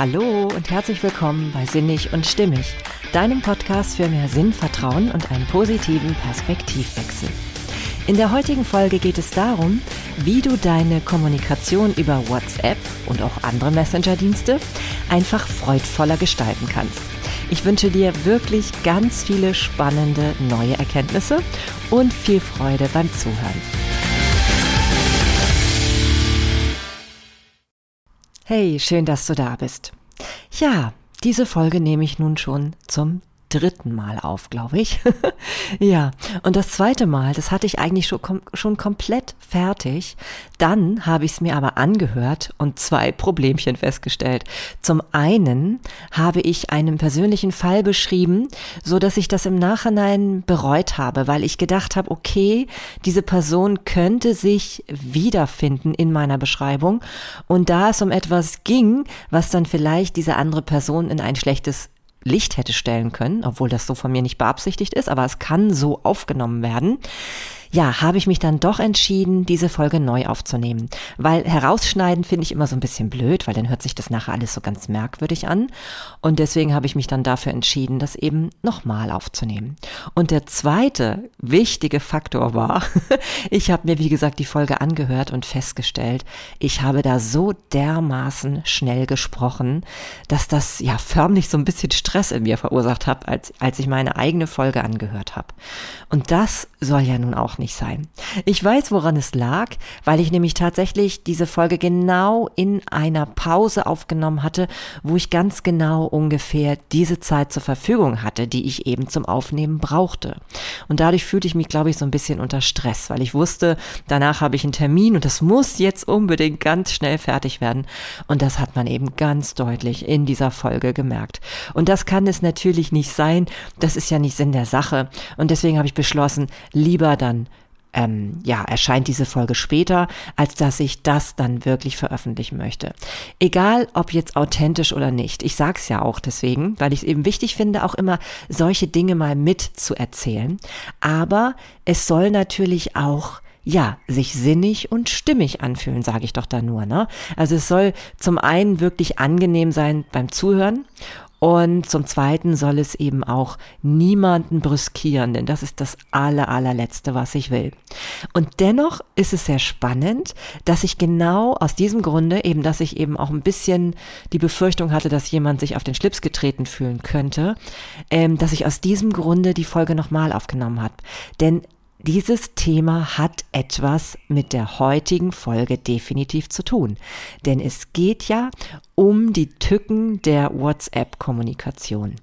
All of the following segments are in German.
Hallo und herzlich willkommen bei Sinnig und Stimmig, deinem Podcast für mehr Sinn, Vertrauen und einen positiven Perspektivwechsel. In der heutigen Folge geht es darum, wie du deine Kommunikation über WhatsApp und auch andere Messenger-Dienste einfach freudvoller gestalten kannst. Ich wünsche dir wirklich ganz viele spannende neue Erkenntnisse und viel Freude beim Zuhören. Hey, schön, dass du da bist. Ja, diese Folge nehme ich nun schon zum dritten Mal auf, glaube ich. ja, und das zweite Mal, das hatte ich eigentlich schon, kom schon komplett fertig. Dann habe ich es mir aber angehört und zwei Problemchen festgestellt. Zum einen habe ich einen persönlichen Fall beschrieben, so dass ich das im Nachhinein bereut habe, weil ich gedacht habe, okay, diese Person könnte sich wiederfinden in meiner Beschreibung und da es um etwas ging, was dann vielleicht diese andere Person in ein schlechtes Licht hätte stellen können, obwohl das so von mir nicht beabsichtigt ist, aber es kann so aufgenommen werden ja, habe ich mich dann doch entschieden, diese Folge neu aufzunehmen. Weil herausschneiden finde ich immer so ein bisschen blöd, weil dann hört sich das nachher alles so ganz merkwürdig an. Und deswegen habe ich mich dann dafür entschieden, das eben nochmal aufzunehmen. Und der zweite wichtige Faktor war, ich habe mir, wie gesagt, die Folge angehört und festgestellt, ich habe da so dermaßen schnell gesprochen, dass das ja förmlich so ein bisschen Stress in mir verursacht hat, als, als ich meine eigene Folge angehört habe. Und das soll ja nun auch nicht sein. Ich weiß, woran es lag, weil ich nämlich tatsächlich diese Folge genau in einer Pause aufgenommen hatte, wo ich ganz genau ungefähr diese Zeit zur Verfügung hatte, die ich eben zum Aufnehmen brauchte. Und dadurch fühlte ich mich, glaube ich, so ein bisschen unter Stress, weil ich wusste, danach habe ich einen Termin und das muss jetzt unbedingt ganz schnell fertig werden. Und das hat man eben ganz deutlich in dieser Folge gemerkt. Und das kann es natürlich nicht sein. Das ist ja nicht Sinn der Sache. Und deswegen habe ich beschlossen, lieber dann ähm, ja, erscheint diese Folge später, als dass ich das dann wirklich veröffentlichen möchte. Egal, ob jetzt authentisch oder nicht. Ich sag's ja auch deswegen, weil ich es eben wichtig finde, auch immer solche Dinge mal mit zu erzählen. Aber es soll natürlich auch ja, sich sinnig und stimmig anfühlen, sage ich doch da nur. Ne? Also es soll zum einen wirklich angenehm sein beim Zuhören und zum Zweiten soll es eben auch niemanden brüskieren, denn das ist das aller, allerletzte, was ich will. Und dennoch ist es sehr spannend, dass ich genau aus diesem Grunde, eben, dass ich eben auch ein bisschen die Befürchtung hatte, dass jemand sich auf den Schlips getreten fühlen könnte, ähm, dass ich aus diesem Grunde die Folge nochmal aufgenommen habe. Denn dieses Thema hat etwas mit der heutigen Folge definitiv zu tun. Denn es geht ja um die Tücken der WhatsApp-Kommunikation.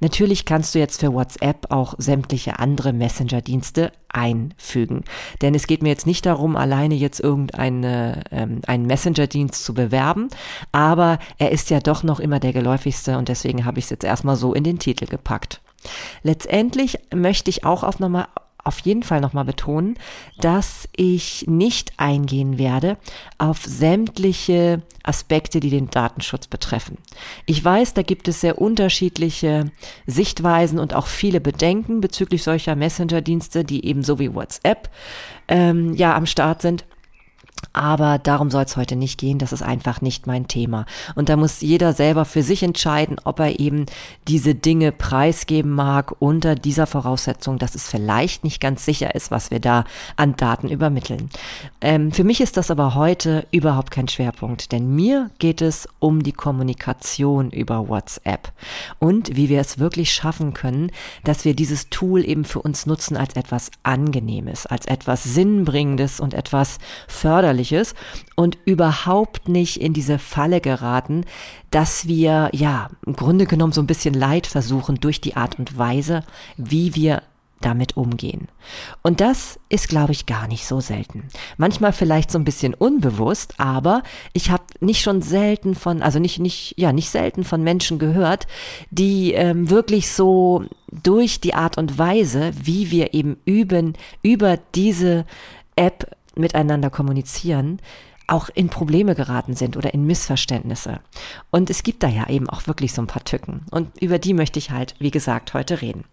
Natürlich kannst du jetzt für WhatsApp auch sämtliche andere Messenger-Dienste einfügen. Denn es geht mir jetzt nicht darum, alleine jetzt irgendeinen ähm, Messenger-Dienst zu bewerben, aber er ist ja doch noch immer der geläufigste und deswegen habe ich es jetzt erstmal so in den Titel gepackt. Letztendlich möchte ich auch auf nochmal auf jeden Fall nochmal betonen, dass ich nicht eingehen werde auf sämtliche Aspekte, die den Datenschutz betreffen. Ich weiß, da gibt es sehr unterschiedliche Sichtweisen und auch viele Bedenken bezüglich solcher Messenger-Dienste, die ebenso wie WhatsApp ähm, ja am Start sind. Aber darum soll es heute nicht gehen. Das ist einfach nicht mein Thema. Und da muss jeder selber für sich entscheiden, ob er eben diese Dinge preisgeben mag unter dieser Voraussetzung, dass es vielleicht nicht ganz sicher ist, was wir da an Daten übermitteln. Ähm, für mich ist das aber heute überhaupt kein Schwerpunkt, denn mir geht es um die Kommunikation über WhatsApp und wie wir es wirklich schaffen können, dass wir dieses Tool eben für uns nutzen als etwas Angenehmes, als etwas Sinnbringendes und etwas Förderliches Ähnliches und überhaupt nicht in diese Falle geraten, dass wir ja im Grunde genommen so ein bisschen Leid versuchen durch die Art und Weise, wie wir damit umgehen. Und das ist, glaube ich, gar nicht so selten. Manchmal vielleicht so ein bisschen unbewusst, aber ich habe nicht schon selten von, also nicht, nicht, ja, nicht selten von Menschen gehört, die ähm, wirklich so durch die Art und Weise, wie wir eben üben, über diese App miteinander kommunizieren, auch in Probleme geraten sind oder in Missverständnisse. Und es gibt da ja eben auch wirklich so ein paar Tücken. Und über die möchte ich halt, wie gesagt, heute reden.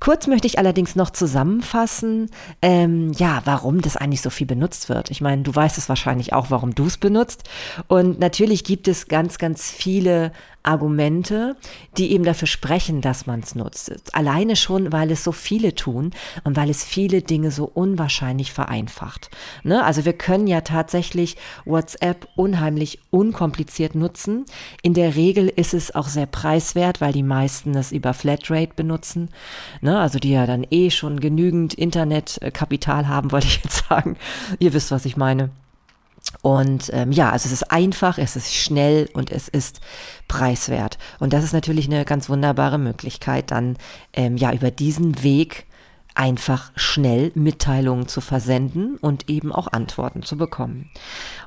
Kurz möchte ich allerdings noch zusammenfassen, ähm, ja, warum das eigentlich so viel benutzt wird. Ich meine, du weißt es wahrscheinlich auch, warum du es benutzt. Und natürlich gibt es ganz, ganz viele Argumente, die eben dafür sprechen, dass man es nutzt. Alleine schon, weil es so viele tun und weil es viele Dinge so unwahrscheinlich vereinfacht. Ne? Also wir können ja tatsächlich WhatsApp unheimlich unkompliziert nutzen. In der Regel ist es auch sehr preiswert, weil die meisten es über Flatrate benutzen. Ne? Also die ja dann eh schon genügend Internetkapital haben, wollte ich jetzt sagen. Ihr wisst, was ich meine. Und ähm, ja, also es ist einfach, es ist schnell und es ist preiswert. Und das ist natürlich eine ganz wunderbare Möglichkeit, dann ähm, ja über diesen Weg einfach schnell Mitteilungen zu versenden und eben auch Antworten zu bekommen.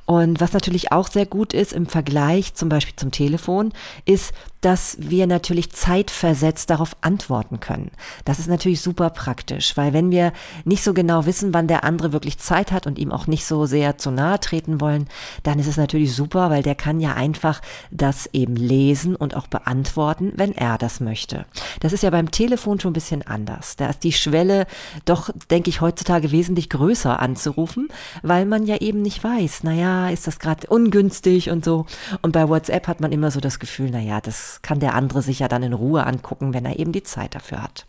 Und was natürlich auch sehr gut ist im Vergleich zum Beispiel zum Telefon, ist, dass wir natürlich zeitversetzt darauf antworten können. Das ist natürlich super praktisch, weil wenn wir nicht so genau wissen, wann der andere wirklich Zeit hat und ihm auch nicht so sehr zu nahe treten wollen, dann ist es natürlich super, weil der kann ja einfach das eben lesen und auch beantworten, wenn er das möchte. Das ist ja beim Telefon schon ein bisschen anders. Da ist die Schwelle doch, denke ich, heutzutage wesentlich größer anzurufen, weil man ja eben nicht weiß, naja, ist das gerade ungünstig und so. Und bei WhatsApp hat man immer so das Gefühl, naja, das kann der andere sich ja dann in Ruhe angucken, wenn er eben die Zeit dafür hat.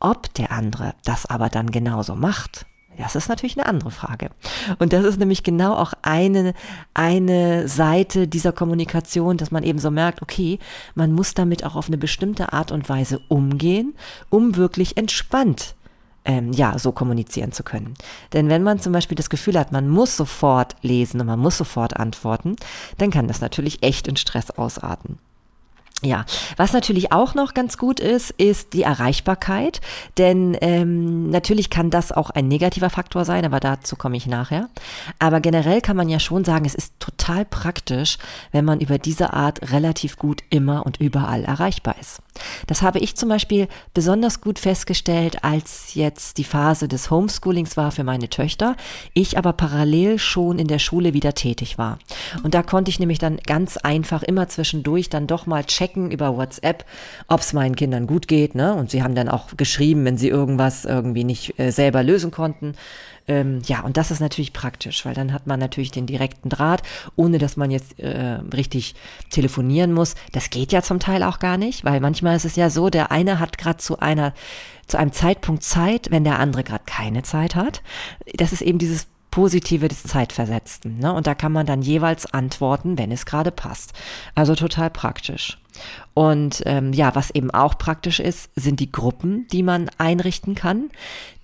Ob der andere das aber dann genauso macht, das ist natürlich eine andere Frage. Und das ist nämlich genau auch eine, eine Seite dieser Kommunikation, dass man eben so merkt, okay, man muss damit auch auf eine bestimmte Art und Weise umgehen, um wirklich entspannt ähm, ja, so kommunizieren zu können. Denn wenn man zum Beispiel das Gefühl hat, man muss sofort lesen und man muss sofort antworten, dann kann das natürlich echt in Stress ausarten. Ja, was natürlich auch noch ganz gut ist, ist die Erreichbarkeit, denn ähm, natürlich kann das auch ein negativer Faktor sein, aber dazu komme ich nachher. Aber generell kann man ja schon sagen, es ist total praktisch, wenn man über diese Art relativ gut immer und überall erreichbar ist. Das habe ich zum Beispiel besonders gut festgestellt, als jetzt die Phase des Homeschoolings war für meine Töchter, ich aber parallel schon in der Schule wieder tätig war. Und da konnte ich nämlich dann ganz einfach immer zwischendurch dann doch mal checken über WhatsApp, ob es meinen Kindern gut geht. Ne? Und sie haben dann auch geschrieben, wenn sie irgendwas irgendwie nicht äh, selber lösen konnten. Ähm, ja, und das ist natürlich praktisch, weil dann hat man natürlich den direkten Draht, ohne dass man jetzt äh, richtig telefonieren muss. Das geht ja zum Teil auch gar nicht, weil manchmal ist es ja so, der eine hat gerade zu einer zu einem Zeitpunkt Zeit, wenn der andere gerade keine Zeit hat. Das ist eben dieses Positive des Zeitversetzten. Ne? Und da kann man dann jeweils antworten, wenn es gerade passt. Also total praktisch. Und ähm, ja, was eben auch praktisch ist, sind die Gruppen, die man einrichten kann.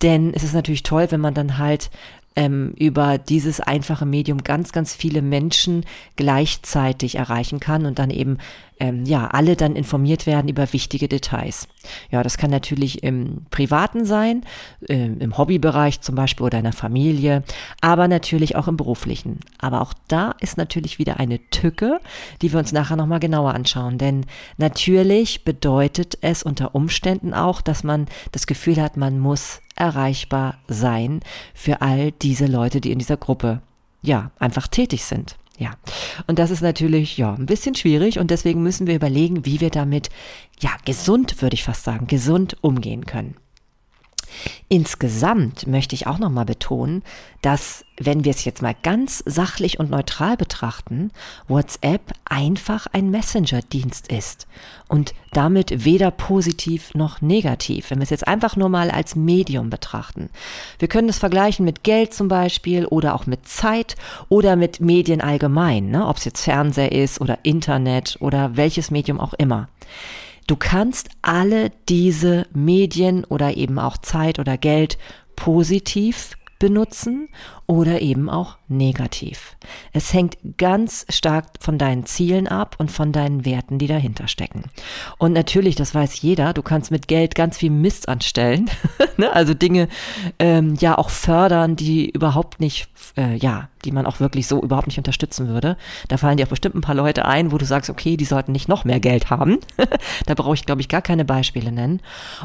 Denn es ist natürlich toll, wenn man dann halt ähm, über dieses einfache Medium ganz, ganz viele Menschen gleichzeitig erreichen kann und dann eben ähm, ja alle dann informiert werden über wichtige Details. Ja, das kann natürlich im Privaten sein, äh, im Hobbybereich zum Beispiel oder in der Familie, aber natürlich auch im beruflichen. Aber auch da ist natürlich wieder eine Tücke, die wir uns nachher nochmal genauer anschauen. Denn natürlich bedeutet es unter Umständen auch, dass man das Gefühl hat, man muss erreichbar sein für all diese Leute, die in dieser Gruppe ja einfach tätig sind. Ja, und das ist natürlich ja ein bisschen schwierig und deswegen müssen wir überlegen, wie wir damit ja gesund, würde ich fast sagen, gesund umgehen können. Insgesamt möchte ich auch nochmal betonen, dass, wenn wir es jetzt mal ganz sachlich und neutral betrachten, WhatsApp einfach ein Messenger-Dienst ist und damit weder positiv noch negativ, wenn wir es jetzt einfach nur mal als Medium betrachten. Wir können es vergleichen mit Geld zum Beispiel oder auch mit Zeit oder mit Medien allgemein, ne? ob es jetzt Fernseher ist oder Internet oder welches Medium auch immer. Du kannst alle diese Medien oder eben auch Zeit oder Geld positiv benutzen oder eben auch negativ. Es hängt ganz stark von deinen Zielen ab und von deinen Werten, die dahinter stecken. Und natürlich, das weiß jeder, du kannst mit Geld ganz viel Mist anstellen, ne? also Dinge ähm, ja auch fördern, die überhaupt nicht, äh, ja, die man auch wirklich so überhaupt nicht unterstützen würde. Da fallen dir auch bestimmt ein paar Leute ein, wo du sagst, okay, die sollten nicht noch mehr Geld haben. da brauche ich, glaube ich, gar keine Beispiele nennen.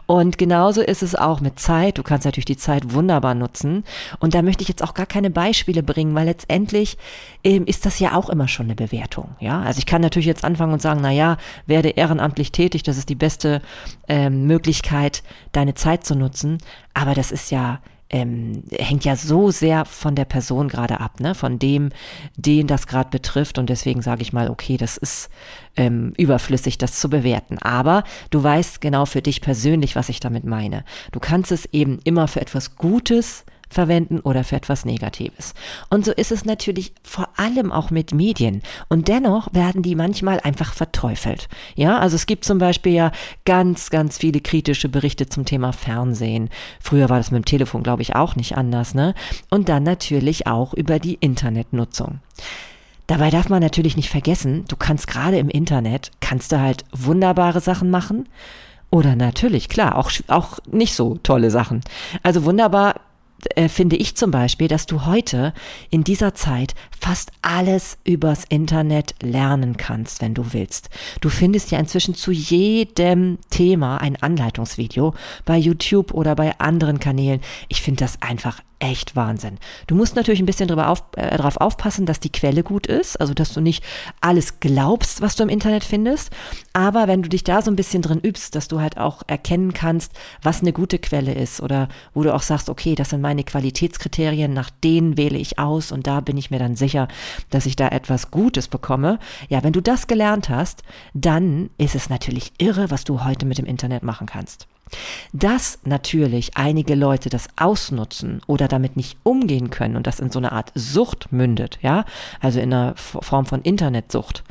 Und genauso ist es auch mit Zeit. Du kannst natürlich die Zeit wunderbar nutzen. Und da möchte ich jetzt auch gar keine Beispiele bringen, weil letztendlich ähm, ist das ja auch immer schon eine Bewertung. Ja, also ich kann natürlich jetzt anfangen und sagen, na ja, werde ehrenamtlich tätig, das ist die beste ähm, Möglichkeit, deine Zeit zu nutzen. Aber das ist ja ähm, hängt ja so sehr von der Person gerade ab, ne? von dem, den das gerade betrifft. Und deswegen sage ich mal, okay, das ist ähm, überflüssig, das zu bewerten. Aber du weißt genau für dich persönlich, was ich damit meine. Du kannst es eben immer für etwas Gutes verwenden oder für etwas Negatives. Und so ist es natürlich vor allem auch mit Medien. Und dennoch werden die manchmal einfach verteufelt. Ja, also es gibt zum Beispiel ja ganz, ganz viele kritische Berichte zum Thema Fernsehen. Früher war das mit dem Telefon, glaube ich, auch nicht anders, ne? Und dann natürlich auch über die Internetnutzung. Dabei darf man natürlich nicht vergessen, du kannst gerade im Internet, kannst du halt wunderbare Sachen machen. Oder natürlich, klar, auch, auch nicht so tolle Sachen. Also wunderbar äh, finde ich zum Beispiel, dass du heute in dieser Zeit fast alles übers Internet lernen kannst, wenn du willst. Du findest ja inzwischen zu jedem Thema ein Anleitungsvideo bei YouTube oder bei anderen Kanälen. Ich finde das einfach echt Wahnsinn. Du musst natürlich ein bisschen drüber auf, äh, drauf aufpassen, dass die Quelle gut ist, also dass du nicht alles glaubst, was du im Internet findest. Aber wenn du dich da so ein bisschen drin übst, dass du halt auch erkennen kannst, was eine gute Quelle ist oder wo du auch sagst, okay, das sind meine Qualitätskriterien, nach denen wähle ich aus und da bin ich mir dann sicher, dass ich da etwas Gutes bekomme. Ja, wenn du das gelernt hast, dann ist es natürlich irre, was du heute mit dem Internet machen kannst. Dass natürlich einige Leute das ausnutzen oder damit nicht umgehen können und das in so eine Art Sucht mündet, ja, also in einer Form von Internetsucht.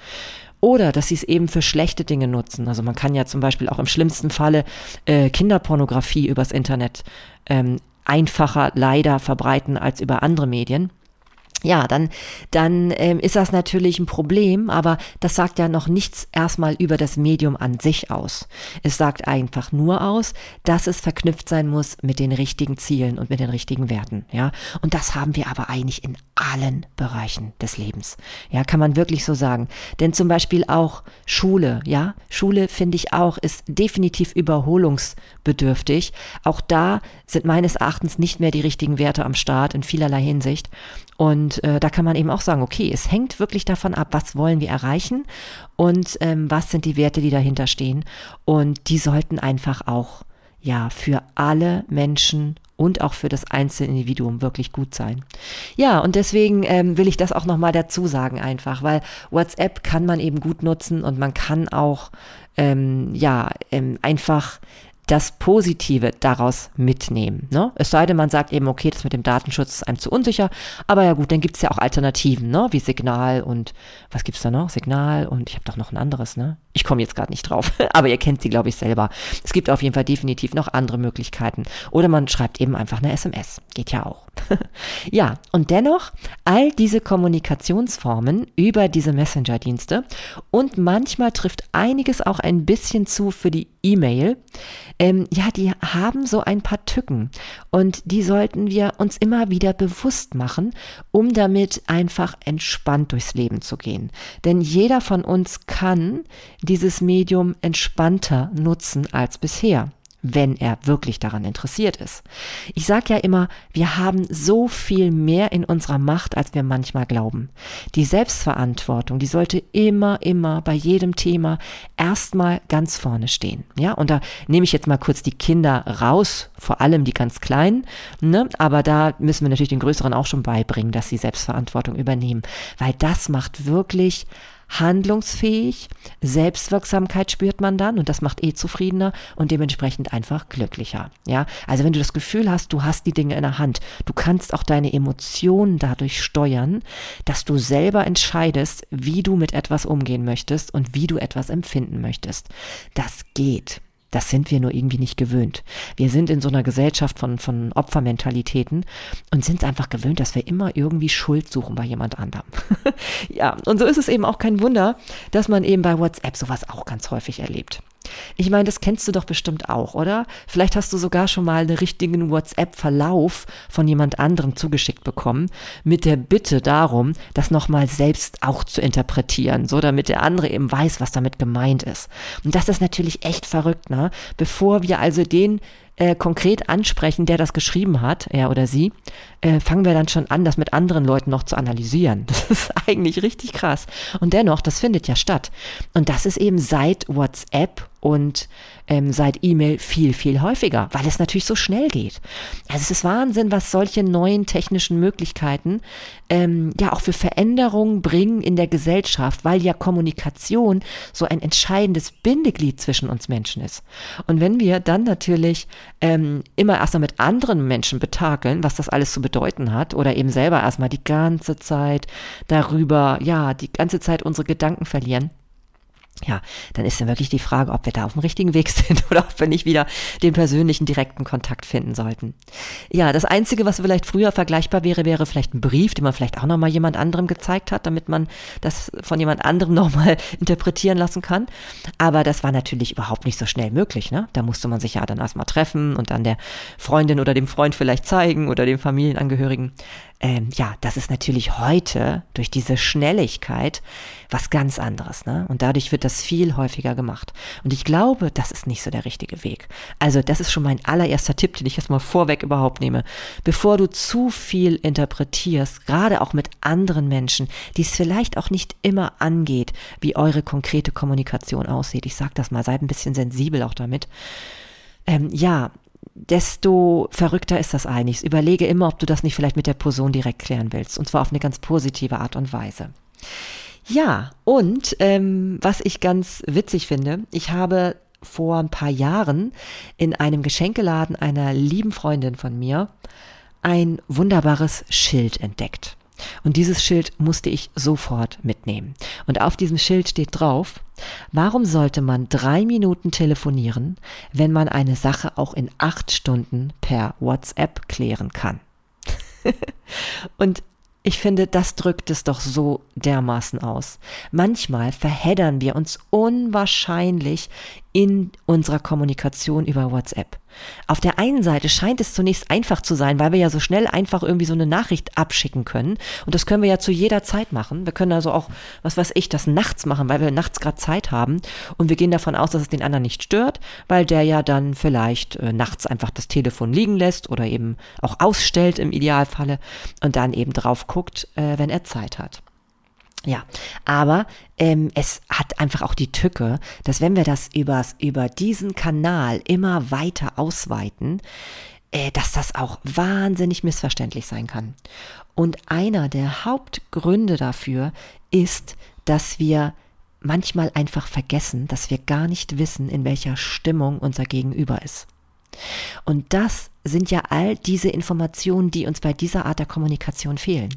Oder dass sie es eben für schlechte Dinge nutzen. Also man kann ja zum Beispiel auch im schlimmsten Falle äh, Kinderpornografie übers Internet ähm, einfacher leider verbreiten als über andere Medien ja, dann, dann ähm, ist das natürlich ein Problem, aber das sagt ja noch nichts erstmal über das Medium an sich aus. Es sagt einfach nur aus, dass es verknüpft sein muss mit den richtigen Zielen und mit den richtigen Werten. Ja, und das haben wir aber eigentlich in allen Bereichen des Lebens. Ja, kann man wirklich so sagen. Denn zum Beispiel auch Schule, ja, Schule finde ich auch, ist definitiv überholungsbedürftig. Auch da sind meines Erachtens nicht mehr die richtigen Werte am Start in vielerlei Hinsicht. Und äh, da kann man eben auch sagen, okay, es hängt wirklich davon ab, was wollen wir erreichen und ähm, was sind die Werte, die dahinter stehen. Und die sollten einfach auch ja für alle Menschen und auch für das einzelne Individuum wirklich gut sein. Ja, und deswegen ähm, will ich das auch nochmal dazu sagen einfach, weil WhatsApp kann man eben gut nutzen und man kann auch ähm, ja ähm, einfach das Positive daraus mitnehmen. Ne? Es sei denn, man sagt eben, okay, das mit dem Datenschutz ist einem zu unsicher, aber ja gut, dann gibt es ja auch Alternativen, ne? wie Signal und was gibt es da noch? Signal und ich habe doch noch ein anderes, ne? Ich komme jetzt gerade nicht drauf, aber ihr kennt sie, glaube ich, selber. Es gibt auf jeden Fall definitiv noch andere Möglichkeiten. Oder man schreibt eben einfach eine SMS. Geht ja auch. ja, und dennoch all diese Kommunikationsformen über diese Messenger-Dienste und manchmal trifft einiges auch ein bisschen zu für die E-Mail. Ähm, ja, die haben so ein paar Tücken und die sollten wir uns immer wieder bewusst machen, um damit einfach entspannt durchs Leben zu gehen. Denn jeder von uns kann dieses Medium entspannter nutzen als bisher wenn er wirklich daran interessiert ist. Ich sage ja immer, wir haben so viel mehr in unserer Macht, als wir manchmal glauben. Die Selbstverantwortung, die sollte immer, immer bei jedem Thema erstmal ganz vorne stehen. Ja, und da nehme ich jetzt mal kurz die Kinder raus, vor allem die ganz Kleinen, ne? aber da müssen wir natürlich den Größeren auch schon beibringen, dass sie Selbstverantwortung übernehmen, weil das macht wirklich handlungsfähig, Selbstwirksamkeit spürt man dann und das macht eh zufriedener und dementsprechend einfach glücklicher. Ja, also wenn du das Gefühl hast, du hast die Dinge in der Hand, du kannst auch deine Emotionen dadurch steuern, dass du selber entscheidest, wie du mit etwas umgehen möchtest und wie du etwas empfinden möchtest. Das geht. Das sind wir nur irgendwie nicht gewöhnt. Wir sind in so einer Gesellschaft von, von Opfermentalitäten und sind einfach gewöhnt, dass wir immer irgendwie Schuld suchen bei jemand anderem. ja, und so ist es eben auch kein Wunder, dass man eben bei WhatsApp sowas auch ganz häufig erlebt. Ich meine, das kennst du doch bestimmt auch, oder? Vielleicht hast du sogar schon mal einen richtigen WhatsApp-Verlauf von jemand anderem zugeschickt bekommen, mit der Bitte darum, das nochmal selbst auch zu interpretieren, so damit der andere eben weiß, was damit gemeint ist. Und das ist natürlich echt verrückt, ne? Bevor wir also den äh, konkret ansprechen, der das geschrieben hat, er oder sie, äh, fangen wir dann schon an, das mit anderen Leuten noch zu analysieren. Das ist eigentlich richtig krass. Und dennoch, das findet ja statt. Und das ist eben seit WhatsApp und ähm, seit E-Mail viel, viel häufiger, weil es natürlich so schnell geht. Also es ist Wahnsinn, was solche neuen technischen Möglichkeiten ähm, ja auch für Veränderungen bringen in der Gesellschaft, weil ja Kommunikation so ein entscheidendes Bindeglied zwischen uns Menschen ist. Und wenn wir dann natürlich ähm, immer erstmal mit anderen Menschen betakeln, was das alles zu bedeuten hat, oder eben selber erstmal die ganze Zeit darüber, ja, die ganze Zeit unsere Gedanken verlieren, ja, dann ist dann wirklich die Frage, ob wir da auf dem richtigen Weg sind oder ob wir nicht wieder den persönlichen direkten Kontakt finden sollten. Ja, das Einzige, was vielleicht früher vergleichbar wäre, wäre vielleicht ein Brief, den man vielleicht auch nochmal jemand anderem gezeigt hat, damit man das von jemand anderem nochmal interpretieren lassen kann. Aber das war natürlich überhaupt nicht so schnell möglich. Ne? Da musste man sich ja dann erstmal treffen und dann der Freundin oder dem Freund vielleicht zeigen oder dem Familienangehörigen ähm, ja, das ist natürlich heute durch diese Schnelligkeit was ganz anderes. Ne? Und dadurch wird das viel häufiger gemacht. Und ich glaube, das ist nicht so der richtige Weg. Also das ist schon mein allererster Tipp, den ich jetzt mal vorweg überhaupt nehme. Bevor du zu viel interpretierst, gerade auch mit anderen Menschen, die es vielleicht auch nicht immer angeht, wie eure konkrete Kommunikation aussieht. Ich sage das mal, seid ein bisschen sensibel auch damit. Ähm, ja, desto verrückter ist das eigentlich. Überlege immer, ob du das nicht vielleicht mit der Person direkt klären willst. Und zwar auf eine ganz positive Art und Weise. Ja, und ähm, was ich ganz witzig finde, ich habe vor ein paar Jahren in einem Geschenkeladen einer lieben Freundin von mir ein wunderbares Schild entdeckt. Und dieses Schild musste ich sofort mitnehmen. Und auf diesem Schild steht drauf, warum sollte man drei Minuten telefonieren, wenn man eine Sache auch in acht Stunden per WhatsApp klären kann? Und ich finde, das drückt es doch so dermaßen aus. Manchmal verheddern wir uns unwahrscheinlich in unserer Kommunikation über WhatsApp. Auf der einen Seite scheint es zunächst einfach zu sein, weil wir ja so schnell einfach irgendwie so eine Nachricht abschicken können. Und das können wir ja zu jeder Zeit machen. Wir können also auch, was weiß ich, das nachts machen, weil wir nachts gerade Zeit haben. Und wir gehen davon aus, dass es den anderen nicht stört, weil der ja dann vielleicht äh, nachts einfach das Telefon liegen lässt oder eben auch ausstellt im Idealfalle und dann eben drauf guckt, äh, wenn er Zeit hat. Ja, aber ähm, es hat einfach auch die Tücke, dass wenn wir das übers, über diesen Kanal immer weiter ausweiten, äh, dass das auch wahnsinnig missverständlich sein kann. Und einer der Hauptgründe dafür ist, dass wir manchmal einfach vergessen, dass wir gar nicht wissen, in welcher Stimmung unser Gegenüber ist. Und das sind ja all diese Informationen, die uns bei dieser Art der Kommunikation fehlen.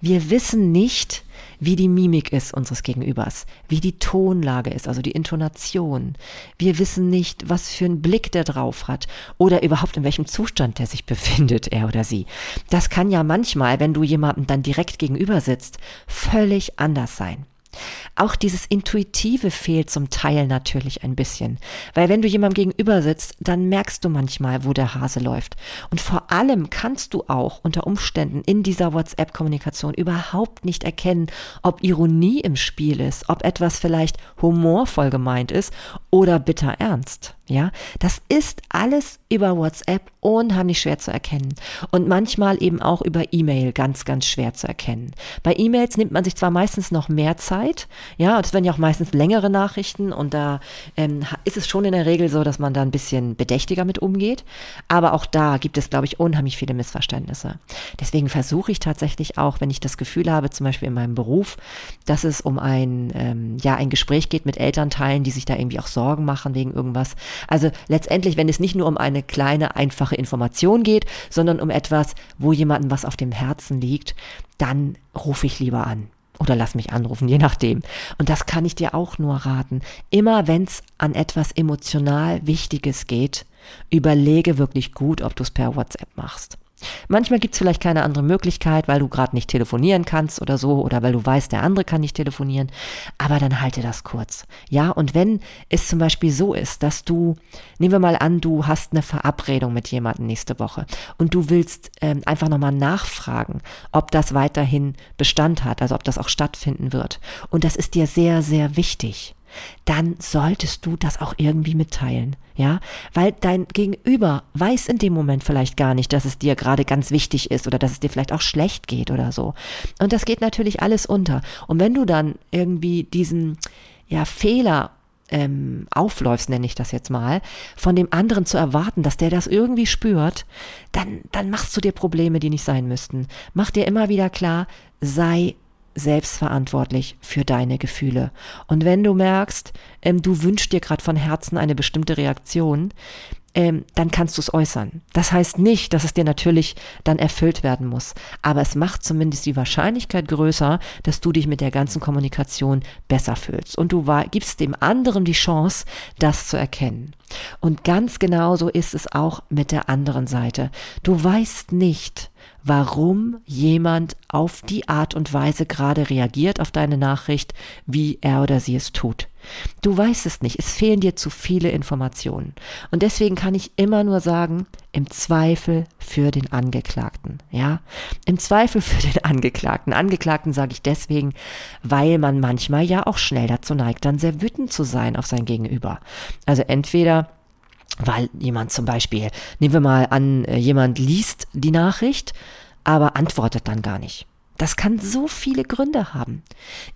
Wir wissen nicht, wie die Mimik ist unseres Gegenübers, wie die Tonlage ist, also die Intonation. Wir wissen nicht, was für einen Blick der drauf hat oder überhaupt in welchem Zustand der sich befindet, er oder sie. Das kann ja manchmal, wenn du jemandem dann direkt gegenüber sitzt, völlig anders sein. Auch dieses Intuitive fehlt zum Teil natürlich ein bisschen. Weil wenn du jemandem gegenüber sitzt, dann merkst du manchmal, wo der Hase läuft. Und vor allem kannst du auch unter Umständen in dieser WhatsApp-Kommunikation überhaupt nicht erkennen, ob Ironie im Spiel ist, ob etwas vielleicht humorvoll gemeint ist oder bitter ernst. Ja, das ist alles über WhatsApp unheimlich schwer zu erkennen und manchmal eben auch über E-Mail ganz, ganz schwer zu erkennen. Bei E-Mails nimmt man sich zwar meistens noch mehr Zeit, ja, das werden ja auch meistens längere Nachrichten und da ähm, ist es schon in der Regel so, dass man da ein bisschen bedächtiger mit umgeht, aber auch da gibt es, glaube ich, unheimlich viele Missverständnisse. Deswegen versuche ich tatsächlich auch, wenn ich das Gefühl habe, zum Beispiel in meinem Beruf, dass es um ein, ähm, ja, ein Gespräch geht mit Elternteilen, die sich da irgendwie auch Sorgen machen wegen irgendwas, also letztendlich, wenn es nicht nur um eine kleine, einfache Information geht, sondern um etwas, wo jemandem was auf dem Herzen liegt, dann rufe ich lieber an oder lass mich anrufen, je nachdem. Und das kann ich dir auch nur raten. Immer wenn es an etwas emotional Wichtiges geht, überlege wirklich gut, ob du es per WhatsApp machst. Manchmal gibt es vielleicht keine andere Möglichkeit, weil du gerade nicht telefonieren kannst oder so, oder weil du weißt, der andere kann nicht telefonieren, aber dann halte das kurz. Ja, und wenn es zum Beispiel so ist, dass du, nehmen wir mal an, du hast eine Verabredung mit jemandem nächste Woche und du willst ähm, einfach nochmal nachfragen, ob das weiterhin Bestand hat, also ob das auch stattfinden wird. Und das ist dir sehr, sehr wichtig dann solltest du das auch irgendwie mitteilen. Ja, weil dein Gegenüber weiß in dem Moment vielleicht gar nicht, dass es dir gerade ganz wichtig ist oder dass es dir vielleicht auch schlecht geht oder so. Und das geht natürlich alles unter. Und wenn du dann irgendwie diesen, ja, Fehler ähm, aufläufst, nenne ich das jetzt mal, von dem anderen zu erwarten, dass der das irgendwie spürt, dann, dann machst du dir Probleme, die nicht sein müssten. Mach dir immer wieder klar, sei selbstverantwortlich für deine Gefühle. Und wenn du merkst, ähm, du wünschst dir gerade von Herzen eine bestimmte Reaktion, ähm, dann kannst du es äußern. Das heißt nicht, dass es dir natürlich dann erfüllt werden muss, aber es macht zumindest die Wahrscheinlichkeit größer, dass du dich mit der ganzen Kommunikation besser fühlst. Und du gibst dem anderen die Chance, das zu erkennen. Und ganz genauso ist es auch mit der anderen Seite. Du weißt nicht, warum jemand auf die Art und Weise gerade reagiert auf deine Nachricht, wie er oder sie es tut. Du weißt es nicht, es fehlen dir zu viele Informationen. Und deswegen kann ich immer nur sagen, im Zweifel für den Angeklagten. Ja, im Zweifel für den Angeklagten. Angeklagten sage ich deswegen, weil man manchmal ja auch schnell dazu neigt, dann sehr wütend zu sein auf sein Gegenüber. Also entweder weil jemand zum Beispiel, nehmen wir mal an, äh, jemand liest die Nachricht, aber antwortet dann gar nicht. Das kann so viele Gründe haben.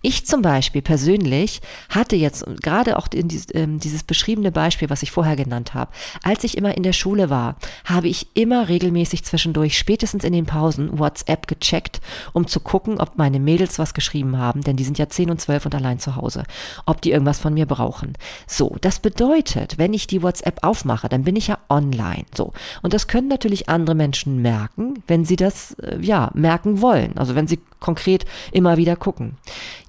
Ich zum Beispiel persönlich hatte jetzt gerade auch dieses, ähm, dieses beschriebene Beispiel, was ich vorher genannt habe. Als ich immer in der Schule war, habe ich immer regelmäßig zwischendurch, spätestens in den Pausen, WhatsApp gecheckt, um zu gucken, ob meine Mädels was geschrieben haben, denn die sind ja 10 und 12 und allein zu Hause, ob die irgendwas von mir brauchen. So, das bedeutet, wenn ich die WhatsApp aufmache, dann bin ich ja online. So. Und das können natürlich andere Menschen merken, wenn sie das, äh, ja, merken wollen. Also wenn sie sie konkret immer wieder gucken.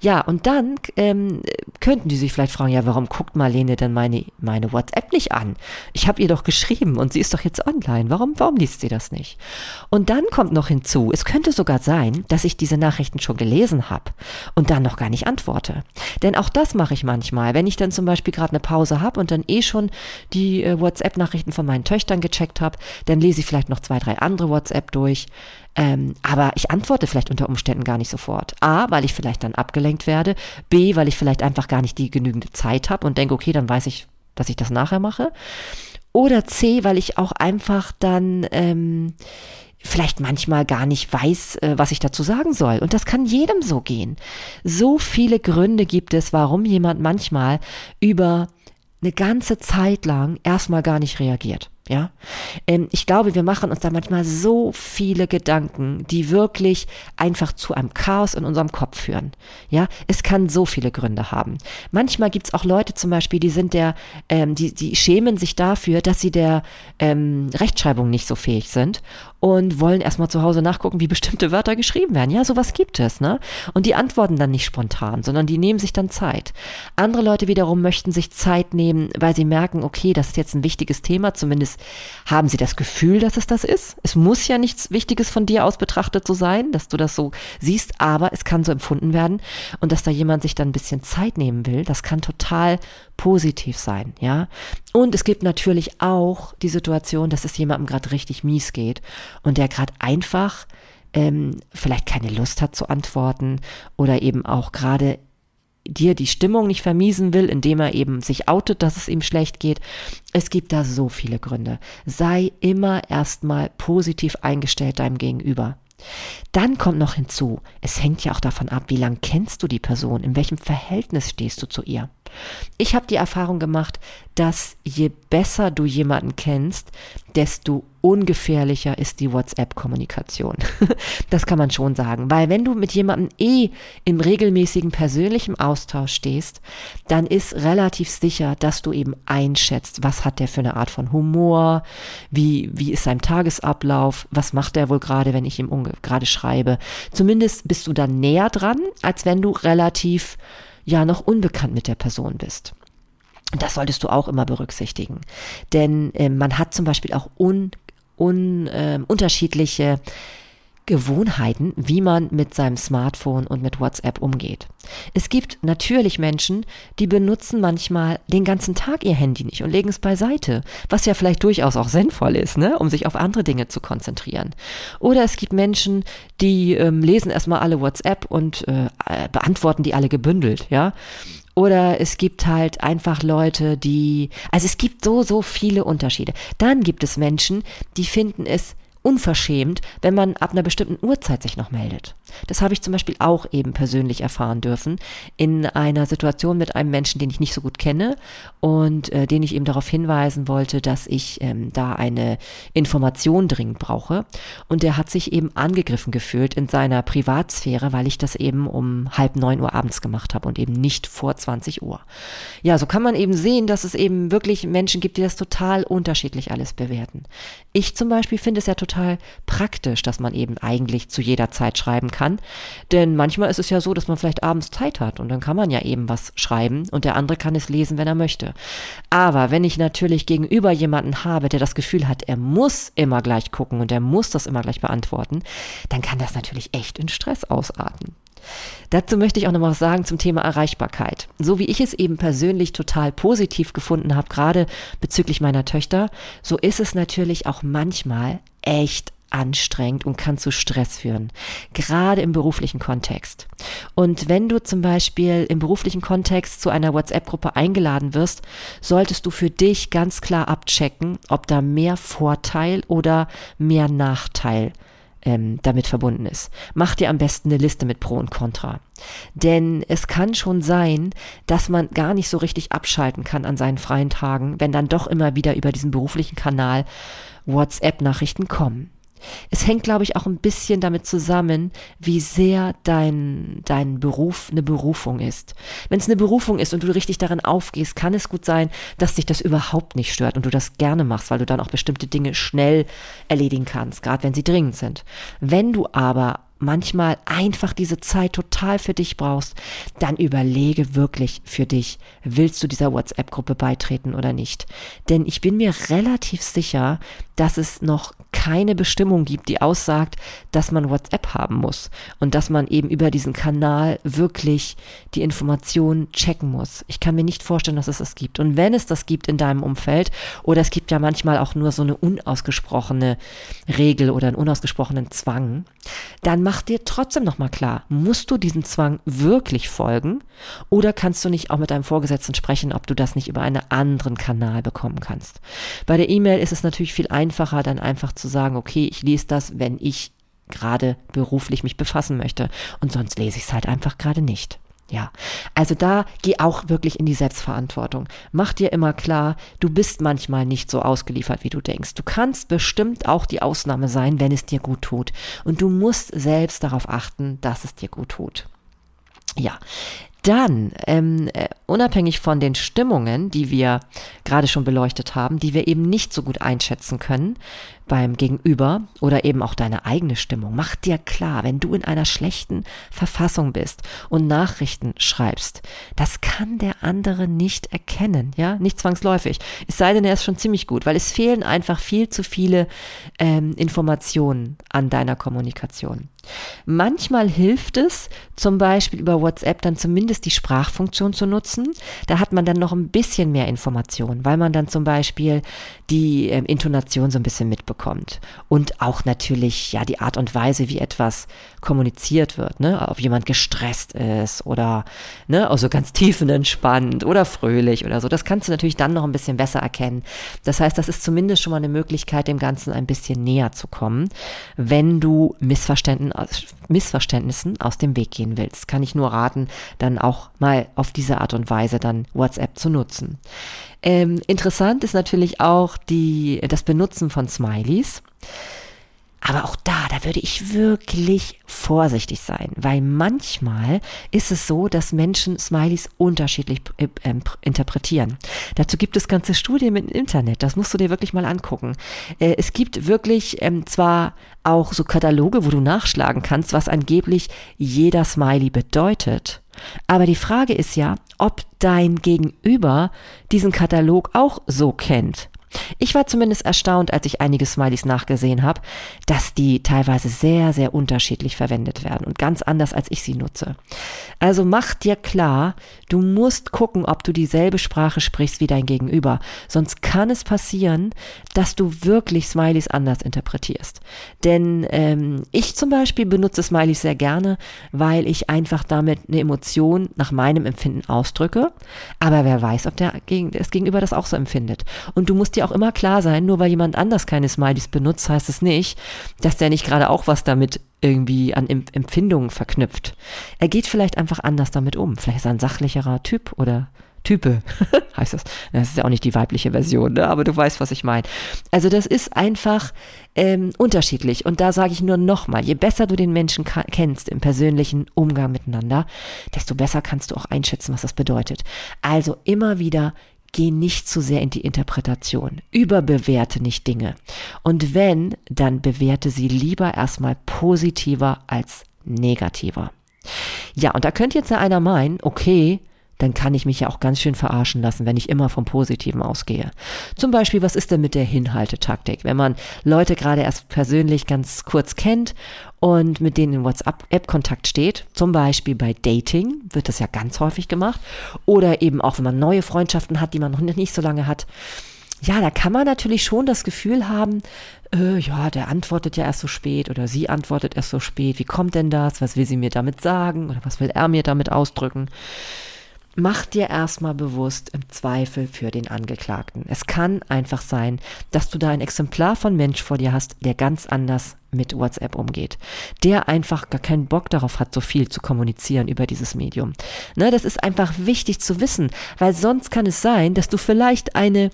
Ja, und dann ähm, könnten die sich vielleicht fragen, ja, warum guckt Marlene denn meine, meine WhatsApp nicht an? Ich habe ihr doch geschrieben und sie ist doch jetzt online. Warum, warum liest sie das nicht? Und dann kommt noch hinzu, es könnte sogar sein, dass ich diese Nachrichten schon gelesen habe und dann noch gar nicht antworte. Denn auch das mache ich manchmal. Wenn ich dann zum Beispiel gerade eine Pause habe und dann eh schon die äh, WhatsApp-Nachrichten von meinen Töchtern gecheckt habe, dann lese ich vielleicht noch zwei, drei andere WhatsApp durch. Ähm, aber ich antworte vielleicht unter Umständen gar nicht sofort. A, weil ich vielleicht dann abgelenkt werde. B, weil ich vielleicht einfach gar nicht die genügende Zeit habe und denke, okay, dann weiß ich, dass ich das nachher mache. Oder C, weil ich auch einfach dann ähm, vielleicht manchmal gar nicht weiß, äh, was ich dazu sagen soll. Und das kann jedem so gehen. So viele Gründe gibt es, warum jemand manchmal über eine ganze Zeit lang erstmal gar nicht reagiert. Ja, ähm, ich glaube, wir machen uns da manchmal so viele Gedanken, die wirklich einfach zu einem Chaos in unserem Kopf führen. Ja, es kann so viele Gründe haben. Manchmal gibt es auch Leute zum Beispiel, die sind der, ähm, die, die schämen sich dafür, dass sie der ähm, Rechtschreibung nicht so fähig sind und wollen erstmal zu Hause nachgucken, wie bestimmte Wörter geschrieben werden. Ja, sowas gibt es, ne? Und die antworten dann nicht spontan, sondern die nehmen sich dann Zeit. Andere Leute wiederum möchten sich Zeit nehmen, weil sie merken, okay, das ist jetzt ein wichtiges Thema, zumindest haben sie das Gefühl, dass es das ist. Es muss ja nichts Wichtiges von dir aus betrachtet so sein, dass du das so siehst, aber es kann so empfunden werden und dass da jemand sich dann ein bisschen Zeit nehmen will, das kann total positiv sein, ja. Und es gibt natürlich auch die Situation, dass es jemandem gerade richtig mies geht und der gerade einfach ähm, vielleicht keine Lust hat zu antworten oder eben auch gerade dir die Stimmung nicht vermiesen will, indem er eben sich outet, dass es ihm schlecht geht. Es gibt da so viele Gründe. Sei immer erstmal positiv eingestellt deinem Gegenüber. Dann kommt noch hinzu, es hängt ja auch davon ab, wie lange kennst du die Person, in welchem Verhältnis stehst du zu ihr. Ich habe die Erfahrung gemacht, dass je besser du jemanden kennst, desto ungefährlicher ist die WhatsApp-Kommunikation. das kann man schon sagen, weil wenn du mit jemandem eh im regelmäßigen persönlichen Austausch stehst, dann ist relativ sicher, dass du eben einschätzt, was hat der für eine Art von Humor, wie, wie ist sein Tagesablauf, was macht er wohl gerade, wenn ich ihm gerade schreibe. Zumindest bist du dann näher dran, als wenn du relativ ja noch unbekannt mit der Person bist. Das solltest du auch immer berücksichtigen. Denn äh, man hat zum Beispiel auch un, un, äh, unterschiedliche Gewohnheiten, wie man mit seinem Smartphone und mit WhatsApp umgeht. Es gibt natürlich Menschen, die benutzen manchmal den ganzen Tag ihr Handy nicht und legen es beiseite, was ja vielleicht durchaus auch sinnvoll ist, ne, um sich auf andere Dinge zu konzentrieren. Oder es gibt Menschen, die ähm, lesen erstmal alle WhatsApp und äh, beantworten die alle gebündelt, ja Oder es gibt halt einfach Leute, die, also es gibt so, so viele Unterschiede. Dann gibt es Menschen, die finden es unverschämt, wenn man ab einer bestimmten Uhrzeit sich noch meldet. Das habe ich zum Beispiel auch eben persönlich erfahren dürfen in einer Situation mit einem Menschen, den ich nicht so gut kenne und äh, den ich eben darauf hinweisen wollte, dass ich ähm, da eine Information dringend brauche. Und der hat sich eben angegriffen gefühlt in seiner Privatsphäre, weil ich das eben um halb neun Uhr abends gemacht habe und eben nicht vor 20 Uhr. Ja, so kann man eben sehen, dass es eben wirklich Menschen gibt, die das total unterschiedlich alles bewerten. Ich zum Beispiel finde es ja total praktisch, dass man eben eigentlich zu jeder Zeit schreiben kann. Denn manchmal ist es ja so, dass man vielleicht abends Zeit hat und dann kann man ja eben was schreiben und der andere kann es lesen, wenn er möchte. Aber wenn ich natürlich gegenüber jemanden habe, der das Gefühl hat, er muss immer gleich gucken und er muss das immer gleich beantworten, dann kann das natürlich echt in Stress ausarten. Dazu möchte ich auch noch mal was sagen zum Thema Erreichbarkeit. So wie ich es eben persönlich total positiv gefunden habe, gerade bezüglich meiner Töchter, so ist es natürlich auch manchmal echt anstrengend und kann zu Stress führen, gerade im beruflichen Kontext. Und wenn du zum Beispiel im beruflichen Kontext zu einer WhatsApp-Gruppe eingeladen wirst, solltest du für dich ganz klar abchecken, ob da mehr Vorteil oder mehr Nachteil ähm, damit verbunden ist. Mach dir am besten eine Liste mit Pro und Contra. Denn es kann schon sein, dass man gar nicht so richtig abschalten kann an seinen freien Tagen, wenn dann doch immer wieder über diesen beruflichen Kanal WhatsApp-Nachrichten kommen. Es hängt, glaube ich, auch ein bisschen damit zusammen, wie sehr dein, dein Beruf eine Berufung ist. Wenn es eine Berufung ist und du richtig darin aufgehst, kann es gut sein, dass dich das überhaupt nicht stört und du das gerne machst, weil du dann auch bestimmte Dinge schnell erledigen kannst, gerade wenn sie dringend sind. Wenn du aber manchmal einfach diese Zeit total für dich brauchst, dann überlege wirklich für dich, willst du dieser WhatsApp-Gruppe beitreten oder nicht. Denn ich bin mir relativ sicher, dass es noch keine Bestimmung gibt, die aussagt, dass man WhatsApp haben muss und dass man eben über diesen Kanal wirklich die Informationen checken muss. Ich kann mir nicht vorstellen, dass es das gibt. Und wenn es das gibt in deinem Umfeld, oder es gibt ja manchmal auch nur so eine unausgesprochene Regel oder einen unausgesprochenen Zwang, dann mach dir trotzdem nochmal klar, musst du diesem Zwang wirklich folgen oder kannst du nicht auch mit deinem Vorgesetzten sprechen, ob du das nicht über einen anderen Kanal bekommen kannst. Bei der E-Mail ist es natürlich viel einfacher, dann einfach zu sagen, okay, ich lese das, wenn ich gerade beruflich mich befassen möchte und sonst lese ich es halt einfach gerade nicht. Ja, also da geh auch wirklich in die Selbstverantwortung. Mach dir immer klar, du bist manchmal nicht so ausgeliefert, wie du denkst. Du kannst bestimmt auch die Ausnahme sein, wenn es dir gut tut. Und du musst selbst darauf achten, dass es dir gut tut. Ja, dann, ähm, äh, unabhängig von den Stimmungen, die wir gerade schon beleuchtet haben, die wir eben nicht so gut einschätzen können beim Gegenüber oder eben auch deine eigene Stimmung, mach dir klar, wenn du in einer schlechten Verfassung bist und Nachrichten schreibst, das kann der andere nicht erkennen, ja, nicht zwangsläufig. Es sei denn, er ist schon ziemlich gut, weil es fehlen einfach viel zu viele ähm, Informationen an deiner Kommunikation. Manchmal hilft es, zum Beispiel über WhatsApp dann zumindest die Sprachfunktion zu nutzen. Da hat man dann noch ein bisschen mehr Informationen, weil man dann zum Beispiel die äh, Intonation so ein bisschen mitbekommt. Und auch natürlich, ja, die Art und Weise, wie etwas kommuniziert wird, ne? Ob jemand gestresst ist oder, ne, also ganz tiefenentspannt oder fröhlich oder so. Das kannst du natürlich dann noch ein bisschen besser erkennen. Das heißt, das ist zumindest schon mal eine Möglichkeit, dem Ganzen ein bisschen näher zu kommen, wenn du Missverständnissen aus dem Weg gehen willst, kann ich nur raten, dann auch mal auf diese Art und Weise dann WhatsApp zu nutzen. Ähm, interessant ist natürlich auch die, das Benutzen von Smileys. Aber auch da, da würde ich wirklich vorsichtig sein, weil manchmal ist es so, dass Menschen Smileys unterschiedlich äh, äh, interpretieren. Dazu gibt es ganze Studien im Internet, das musst du dir wirklich mal angucken. Äh, es gibt wirklich ähm, zwar auch so Kataloge, wo du nachschlagen kannst, was angeblich jeder Smiley bedeutet. Aber die Frage ist ja, ob dein Gegenüber diesen Katalog auch so kennt. Ich war zumindest erstaunt, als ich einige Smileys nachgesehen habe, dass die teilweise sehr, sehr unterschiedlich verwendet werden und ganz anders, als ich sie nutze. Also mach dir klar, du musst gucken, ob du dieselbe Sprache sprichst wie dein Gegenüber. Sonst kann es passieren, dass du wirklich Smileys anders interpretierst. Denn ähm, ich zum Beispiel benutze Smileys sehr gerne, weil ich einfach damit eine Emotion nach meinem Empfinden ausdrücke. Aber wer weiß, ob der, das Gegenüber das auch so empfindet. Und du musst dir auch immer klar sein, nur weil jemand anders keine Smileys benutzt, heißt es nicht, dass der nicht gerade auch was damit irgendwie an Empfindungen verknüpft. Er geht vielleicht einfach anders damit um. Vielleicht ist er ein sachlicherer Typ oder Type, heißt das. Das ist ja auch nicht die weibliche Version, ne? aber du weißt, was ich meine. Also das ist einfach ähm, unterschiedlich. Und da sage ich nur nochmal, je besser du den Menschen kennst im persönlichen Umgang miteinander, desto besser kannst du auch einschätzen, was das bedeutet. Also immer wieder geh nicht zu sehr in die Interpretation. Überbewerte nicht Dinge. Und wenn, dann bewerte sie lieber erstmal positiver als negativer. Ja, und da könnte jetzt einer meinen, okay, dann kann ich mich ja auch ganz schön verarschen lassen, wenn ich immer vom Positiven ausgehe. Zum Beispiel, was ist denn mit der Hinhaltetaktik? Wenn man Leute gerade erst persönlich ganz kurz kennt und mit denen in WhatsApp-Kontakt steht, zum Beispiel bei Dating, wird das ja ganz häufig gemacht, oder eben auch, wenn man neue Freundschaften hat, die man noch nicht so lange hat. Ja, da kann man natürlich schon das Gefühl haben, äh, ja, der antwortet ja erst so spät oder sie antwortet erst so spät. Wie kommt denn das? Was will sie mir damit sagen? Oder was will er mir damit ausdrücken? Mach dir erstmal bewusst im Zweifel für den Angeklagten. Es kann einfach sein, dass du da ein Exemplar von Mensch vor dir hast, der ganz anders mit WhatsApp umgeht, der einfach gar keinen Bock darauf hat, so viel zu kommunizieren über dieses Medium. Ne, das ist einfach wichtig zu wissen, weil sonst kann es sein, dass du vielleicht eine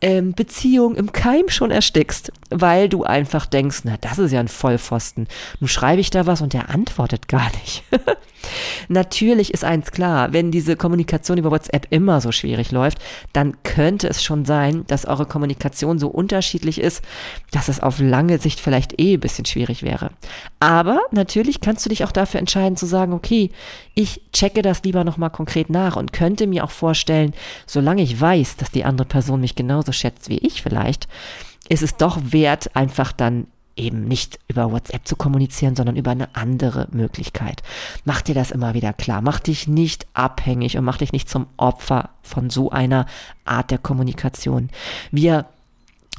ähm, Beziehung im Keim schon erstickst, weil du einfach denkst, na, das ist ja ein Vollpfosten. Nun schreibe ich da was und der antwortet gar nicht. Natürlich ist eins klar, wenn diese Kommunikation über WhatsApp immer so schwierig läuft, dann könnte es schon sein, dass eure Kommunikation so unterschiedlich ist, dass es auf lange Sicht vielleicht eh ein bisschen bisschen schwierig wäre. Aber natürlich kannst du dich auch dafür entscheiden zu sagen, okay, ich checke das lieber nochmal konkret nach und könnte mir auch vorstellen, solange ich weiß, dass die andere Person mich genauso schätzt wie ich vielleicht, ist es doch wert, einfach dann eben nicht über WhatsApp zu kommunizieren, sondern über eine andere Möglichkeit. Mach dir das immer wieder klar. Mach dich nicht abhängig und mach dich nicht zum Opfer von so einer Art der Kommunikation. Wir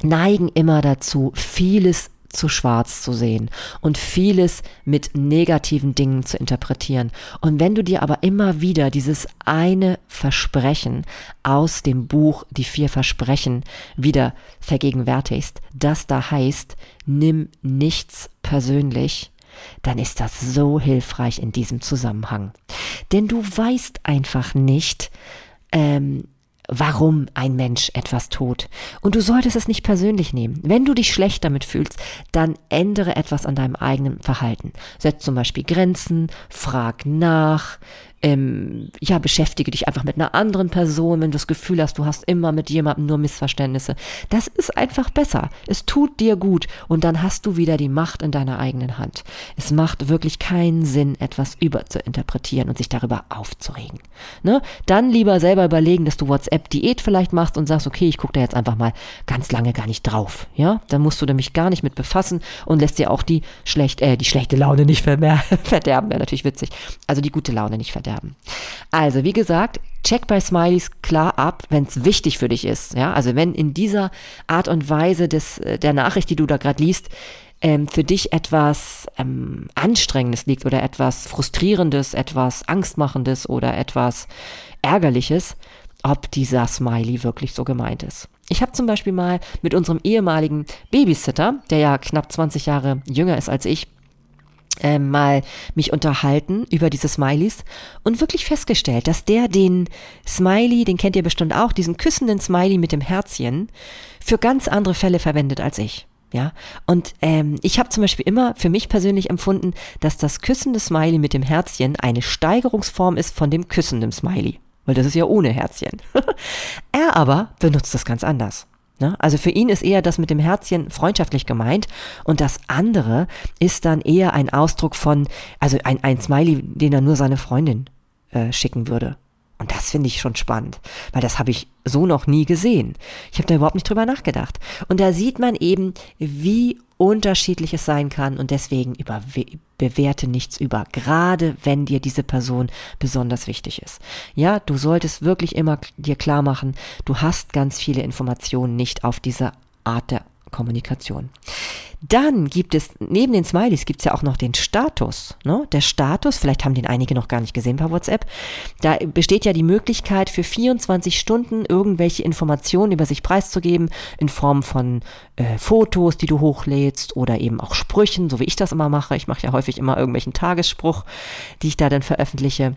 neigen immer dazu, vieles zu schwarz zu sehen und vieles mit negativen Dingen zu interpretieren. Und wenn du dir aber immer wieder dieses eine Versprechen aus dem Buch Die vier Versprechen wieder vergegenwärtigst, das da heißt, nimm nichts persönlich, dann ist das so hilfreich in diesem Zusammenhang. Denn du weißt einfach nicht, ähm, warum ein Mensch etwas tut. Und du solltest es nicht persönlich nehmen. Wenn du dich schlecht damit fühlst, dann ändere etwas an deinem eigenen Verhalten. Setz zum Beispiel Grenzen, frag nach, ähm, ja, beschäftige dich einfach mit einer anderen Person, wenn du das Gefühl hast, du hast immer mit jemandem nur Missverständnisse. Das ist einfach besser. Es tut dir gut und dann hast du wieder die Macht in deiner eigenen Hand. Es macht wirklich keinen Sinn, etwas überzuinterpretieren und sich darüber aufzuregen. Ne? Dann lieber selber überlegen, dass du WhatsApp-Diät vielleicht machst und sagst, okay, ich gucke da jetzt einfach mal ganz lange gar nicht drauf. Ja, dann musst du nämlich gar nicht mit befassen und lässt dir auch die schlecht, äh, die schlechte Laune nicht verderben. Wäre natürlich witzig. Also die gute Laune nicht verderben sterben. Also, wie gesagt, check bei Smileys klar ab, wenn es wichtig für dich ist. Ja, also wenn in dieser Art und Weise des, äh, der Nachricht, die du da gerade liest, ähm, für dich etwas ähm, Anstrengendes liegt oder etwas Frustrierendes, etwas Angstmachendes oder etwas Ärgerliches, ob dieser Smiley wirklich so gemeint ist. Ich habe zum Beispiel mal mit unserem ehemaligen Babysitter, der ja knapp 20 Jahre jünger ist als ich, äh, mal mich unterhalten über diese Smileys und wirklich festgestellt, dass der den Smiley, den kennt ihr bestimmt auch, diesen küssenden Smiley mit dem Herzchen, für ganz andere Fälle verwendet als ich. Ja, und ähm, ich habe zum Beispiel immer für mich persönlich empfunden, dass das küssende Smiley mit dem Herzchen eine Steigerungsform ist von dem küssenden Smiley, weil das ist ja ohne Herzchen. er aber benutzt das ganz anders. Ne? Also für ihn ist eher das mit dem Herzchen freundschaftlich gemeint und das andere ist dann eher ein Ausdruck von, also ein, ein Smiley, den er nur seine Freundin äh, schicken würde. Und das finde ich schon spannend, weil das habe ich so noch nie gesehen. Ich habe da überhaupt nicht drüber nachgedacht. Und da sieht man eben, wie unterschiedlich es sein kann und deswegen über, bewerte nichts über, gerade wenn dir diese Person besonders wichtig ist. Ja, du solltest wirklich immer dir klar machen, du hast ganz viele Informationen nicht auf diese Art der Kommunikation. Dann gibt es, neben den Smileys gibt es ja auch noch den Status. Ne? Der Status, vielleicht haben den einige noch gar nicht gesehen bei WhatsApp. Da besteht ja die Möglichkeit für 24 Stunden irgendwelche Informationen über sich preiszugeben in Form von äh, Fotos, die du hochlädst oder eben auch Sprüchen, so wie ich das immer mache. Ich mache ja häufig immer irgendwelchen Tagesspruch, die ich da dann veröffentliche.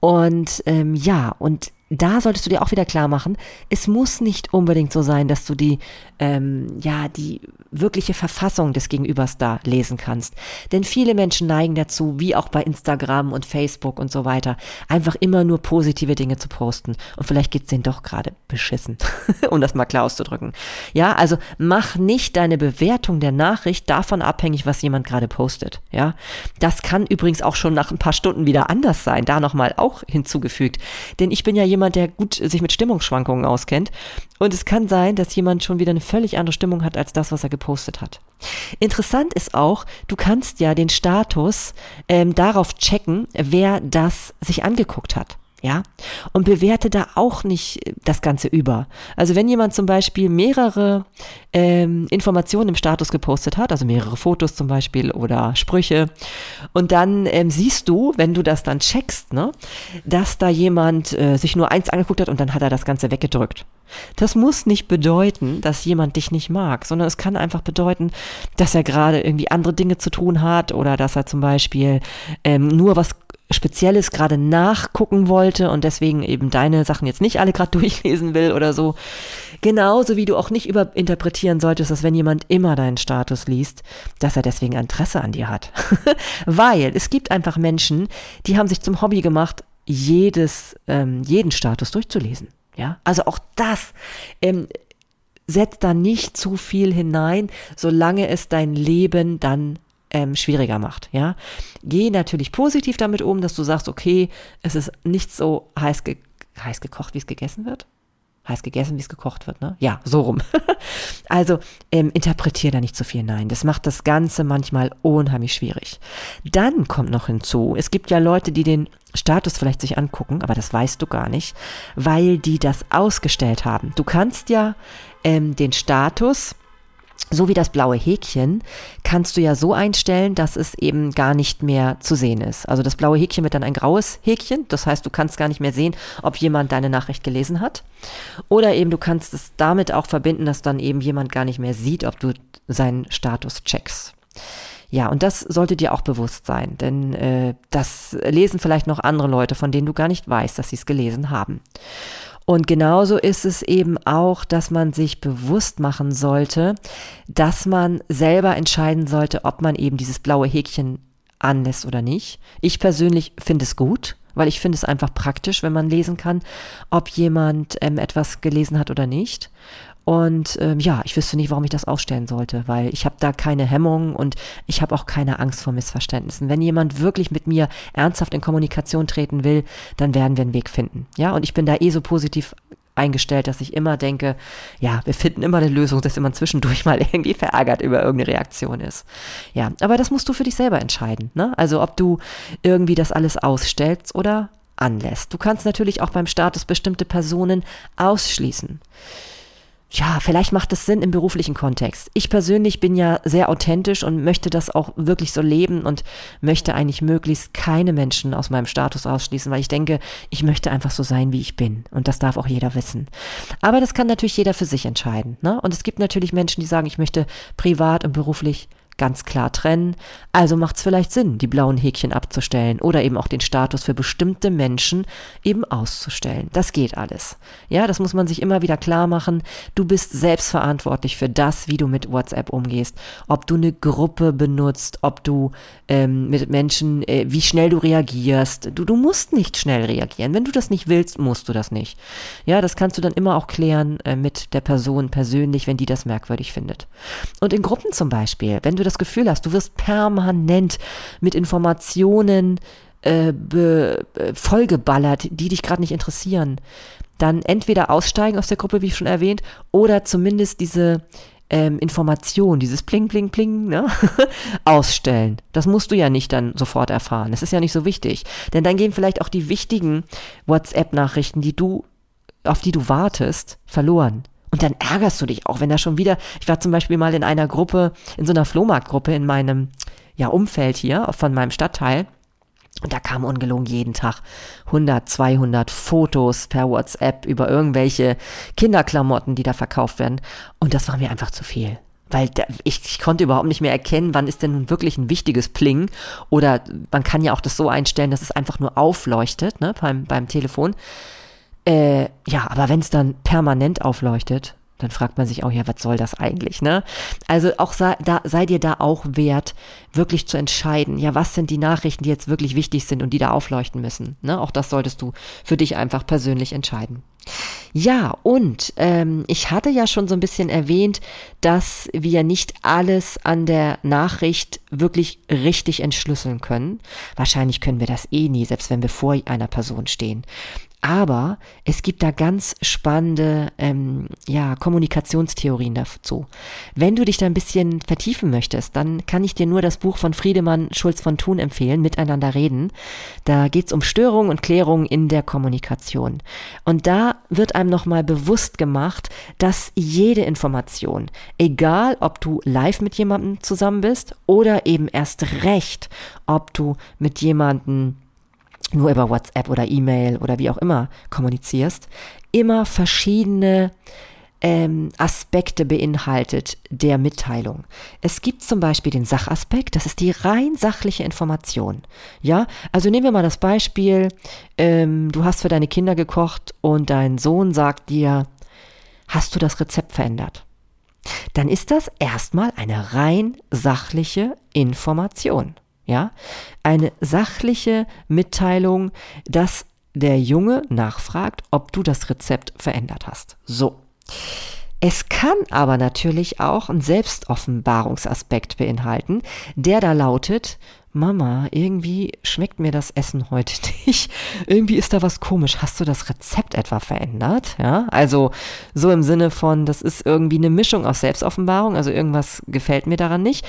Und ähm, ja, und da solltest du dir auch wieder klar machen, es muss nicht unbedingt so sein, dass du die, ähm, ja, die wirkliche Verfassung des Gegenübers da lesen kannst. Denn viele Menschen neigen dazu, wie auch bei Instagram und Facebook und so weiter, einfach immer nur positive Dinge zu posten. Und vielleicht geht's denen doch gerade beschissen, um das mal klar auszudrücken. Ja, also mach nicht deine Bewertung der Nachricht davon abhängig, was jemand gerade postet. Ja, das kann übrigens auch schon nach ein paar Stunden wieder anders sein. Da nochmal auch hinzugefügt. Denn ich bin ja jemand, der gut sich mit Stimmungsschwankungen auskennt. Und es kann sein, dass jemand schon wieder eine völlig andere Stimmung hat als das, was er gepostet hat. Interessant ist auch, du kannst ja den Status ähm, darauf checken, wer das sich angeguckt hat ja, und bewerte da auch nicht das Ganze über. Also wenn jemand zum Beispiel mehrere ähm, Informationen im Status gepostet hat, also mehrere Fotos zum Beispiel oder Sprüche, und dann ähm, siehst du, wenn du das dann checkst, ne, dass da jemand äh, sich nur eins angeguckt hat und dann hat er das Ganze weggedrückt. Das muss nicht bedeuten, dass jemand dich nicht mag, sondern es kann einfach bedeuten, dass er gerade irgendwie andere Dinge zu tun hat oder dass er zum Beispiel ähm, nur was Spezielles gerade nachgucken wollte und deswegen eben deine Sachen jetzt nicht alle gerade durchlesen will oder so. Genauso wie du auch nicht überinterpretieren solltest, dass wenn jemand immer deinen Status liest, dass er deswegen Interesse an dir hat. Weil es gibt einfach Menschen, die haben sich zum Hobby gemacht, jedes, ähm, jeden Status durchzulesen. Ja, also auch das ähm, setzt da nicht zu viel hinein, solange es dein Leben dann ähm, schwieriger macht. Ja, geh natürlich positiv damit um, dass du sagst, okay, es ist nicht so heiß, ge heiß gekocht, wie es gegessen wird. Heiß gegessen, wie es gekocht wird, ne? Ja, so rum. also ähm, interpretier da nicht zu so viel hinein. Das macht das Ganze manchmal unheimlich schwierig. Dann kommt noch hinzu, es gibt ja Leute, die den Status vielleicht sich angucken, aber das weißt du gar nicht, weil die das ausgestellt haben. Du kannst ja ähm, den Status so wie das blaue Häkchen kannst du ja so einstellen, dass es eben gar nicht mehr zu sehen ist. Also das blaue Häkchen wird dann ein graues Häkchen. Das heißt, du kannst gar nicht mehr sehen, ob jemand deine Nachricht gelesen hat. Oder eben du kannst es damit auch verbinden, dass dann eben jemand gar nicht mehr sieht, ob du seinen Status checkst. Ja, und das sollte dir auch bewusst sein, denn äh, das lesen vielleicht noch andere Leute, von denen du gar nicht weißt, dass sie es gelesen haben. Und genauso ist es eben auch, dass man sich bewusst machen sollte, dass man selber entscheiden sollte, ob man eben dieses blaue Häkchen anlässt oder nicht. Ich persönlich finde es gut, weil ich finde es einfach praktisch, wenn man lesen kann, ob jemand ähm, etwas gelesen hat oder nicht. Und ähm, ja, ich wüsste nicht, warum ich das ausstellen sollte, weil ich habe da keine Hemmung und ich habe auch keine Angst vor Missverständnissen. Wenn jemand wirklich mit mir ernsthaft in Kommunikation treten will, dann werden wir einen Weg finden. Ja, und ich bin da eh so positiv eingestellt, dass ich immer denke, ja, wir finden immer eine Lösung, dass jemand zwischendurch mal irgendwie verärgert über irgendeine Reaktion ist. Ja, aber das musst du für dich selber entscheiden. Ne? Also ob du irgendwie das alles ausstellst oder anlässt. Du kannst natürlich auch beim Status bestimmte Personen ausschließen ja, vielleicht macht es Sinn im beruflichen Kontext. Ich persönlich bin ja sehr authentisch und möchte das auch wirklich so leben und möchte eigentlich möglichst keine Menschen aus meinem Status ausschließen, weil ich denke, ich möchte einfach so sein, wie ich bin. Und das darf auch jeder wissen. Aber das kann natürlich jeder für sich entscheiden. Ne? Und es gibt natürlich Menschen, die sagen, ich möchte privat und beruflich ganz klar trennen. Also macht es vielleicht Sinn, die blauen Häkchen abzustellen oder eben auch den Status für bestimmte Menschen eben auszustellen. Das geht alles. Ja, das muss man sich immer wieder klar machen. Du bist selbstverantwortlich für das, wie du mit WhatsApp umgehst. Ob du eine Gruppe benutzt, ob du ähm, mit Menschen, äh, wie schnell du reagierst. Du, du musst nicht schnell reagieren. Wenn du das nicht willst, musst du das nicht. Ja, das kannst du dann immer auch klären äh, mit der Person persönlich, wenn die das merkwürdig findet. Und in Gruppen zum Beispiel, wenn du das Gefühl hast, du wirst permanent mit Informationen äh, be, äh, vollgeballert, die dich gerade nicht interessieren, dann entweder aussteigen aus der Gruppe, wie schon erwähnt, oder zumindest diese ähm, Information, dieses Pling, Pling, Pling, ne? ausstellen. Das musst du ja nicht dann sofort erfahren. Das ist ja nicht so wichtig. Denn dann gehen vielleicht auch die wichtigen WhatsApp-Nachrichten, die du, auf die du wartest, verloren. Und dann ärgerst du dich auch, wenn da schon wieder, ich war zum Beispiel mal in einer Gruppe, in so einer Flohmarktgruppe in meinem ja, Umfeld hier, von meinem Stadtteil. Und da kam ungelogen jeden Tag 100, 200 Fotos per WhatsApp über irgendwelche Kinderklamotten, die da verkauft werden. Und das war mir einfach zu viel. Weil da, ich, ich konnte überhaupt nicht mehr erkennen, wann ist denn nun wirklich ein wichtiges Pling. Oder man kann ja auch das so einstellen, dass es einfach nur aufleuchtet ne, beim, beim Telefon. Äh, ja, aber wenn es dann permanent aufleuchtet, dann fragt man sich auch, ja, was soll das eigentlich, ne? Also auch sei, da, sei dir da auch wert, wirklich zu entscheiden, ja, was sind die Nachrichten, die jetzt wirklich wichtig sind und die da aufleuchten müssen, ne? Auch das solltest du für dich einfach persönlich entscheiden. Ja, und ähm, ich hatte ja schon so ein bisschen erwähnt, dass wir nicht alles an der Nachricht wirklich richtig entschlüsseln können. Wahrscheinlich können wir das eh nie, selbst wenn wir vor einer Person stehen. Aber es gibt da ganz spannende ähm, ja, Kommunikationstheorien dazu. Wenn du dich da ein bisschen vertiefen möchtest, dann kann ich dir nur das Buch von Friedemann Schulz von Thun empfehlen, Miteinander reden. Da geht es um Störungen und Klärungen in der Kommunikation. Und da wird einem nochmal bewusst gemacht, dass jede Information, egal ob du live mit jemandem zusammen bist oder eben erst recht, ob du mit jemandem nur über WhatsApp oder E-Mail oder wie auch immer kommunizierst, immer verschiedene ähm, Aspekte beinhaltet der Mitteilung. Es gibt zum Beispiel den Sachaspekt, das ist die rein sachliche Information. Ja, also nehmen wir mal das Beispiel, ähm, du hast für deine Kinder gekocht und dein Sohn sagt dir, hast du das Rezept verändert? Dann ist das erstmal eine rein sachliche Information. Ja, eine sachliche Mitteilung, dass der Junge nachfragt, ob du das Rezept verändert hast. So. Es kann aber natürlich auch einen Selbstoffenbarungsaspekt beinhalten, der da lautet, Mama, irgendwie schmeckt mir das Essen heute nicht. Irgendwie ist da was komisch. Hast du das Rezept etwa verändert? Ja, also so im Sinne von, das ist irgendwie eine Mischung aus Selbstoffenbarung, also irgendwas gefällt mir daran nicht.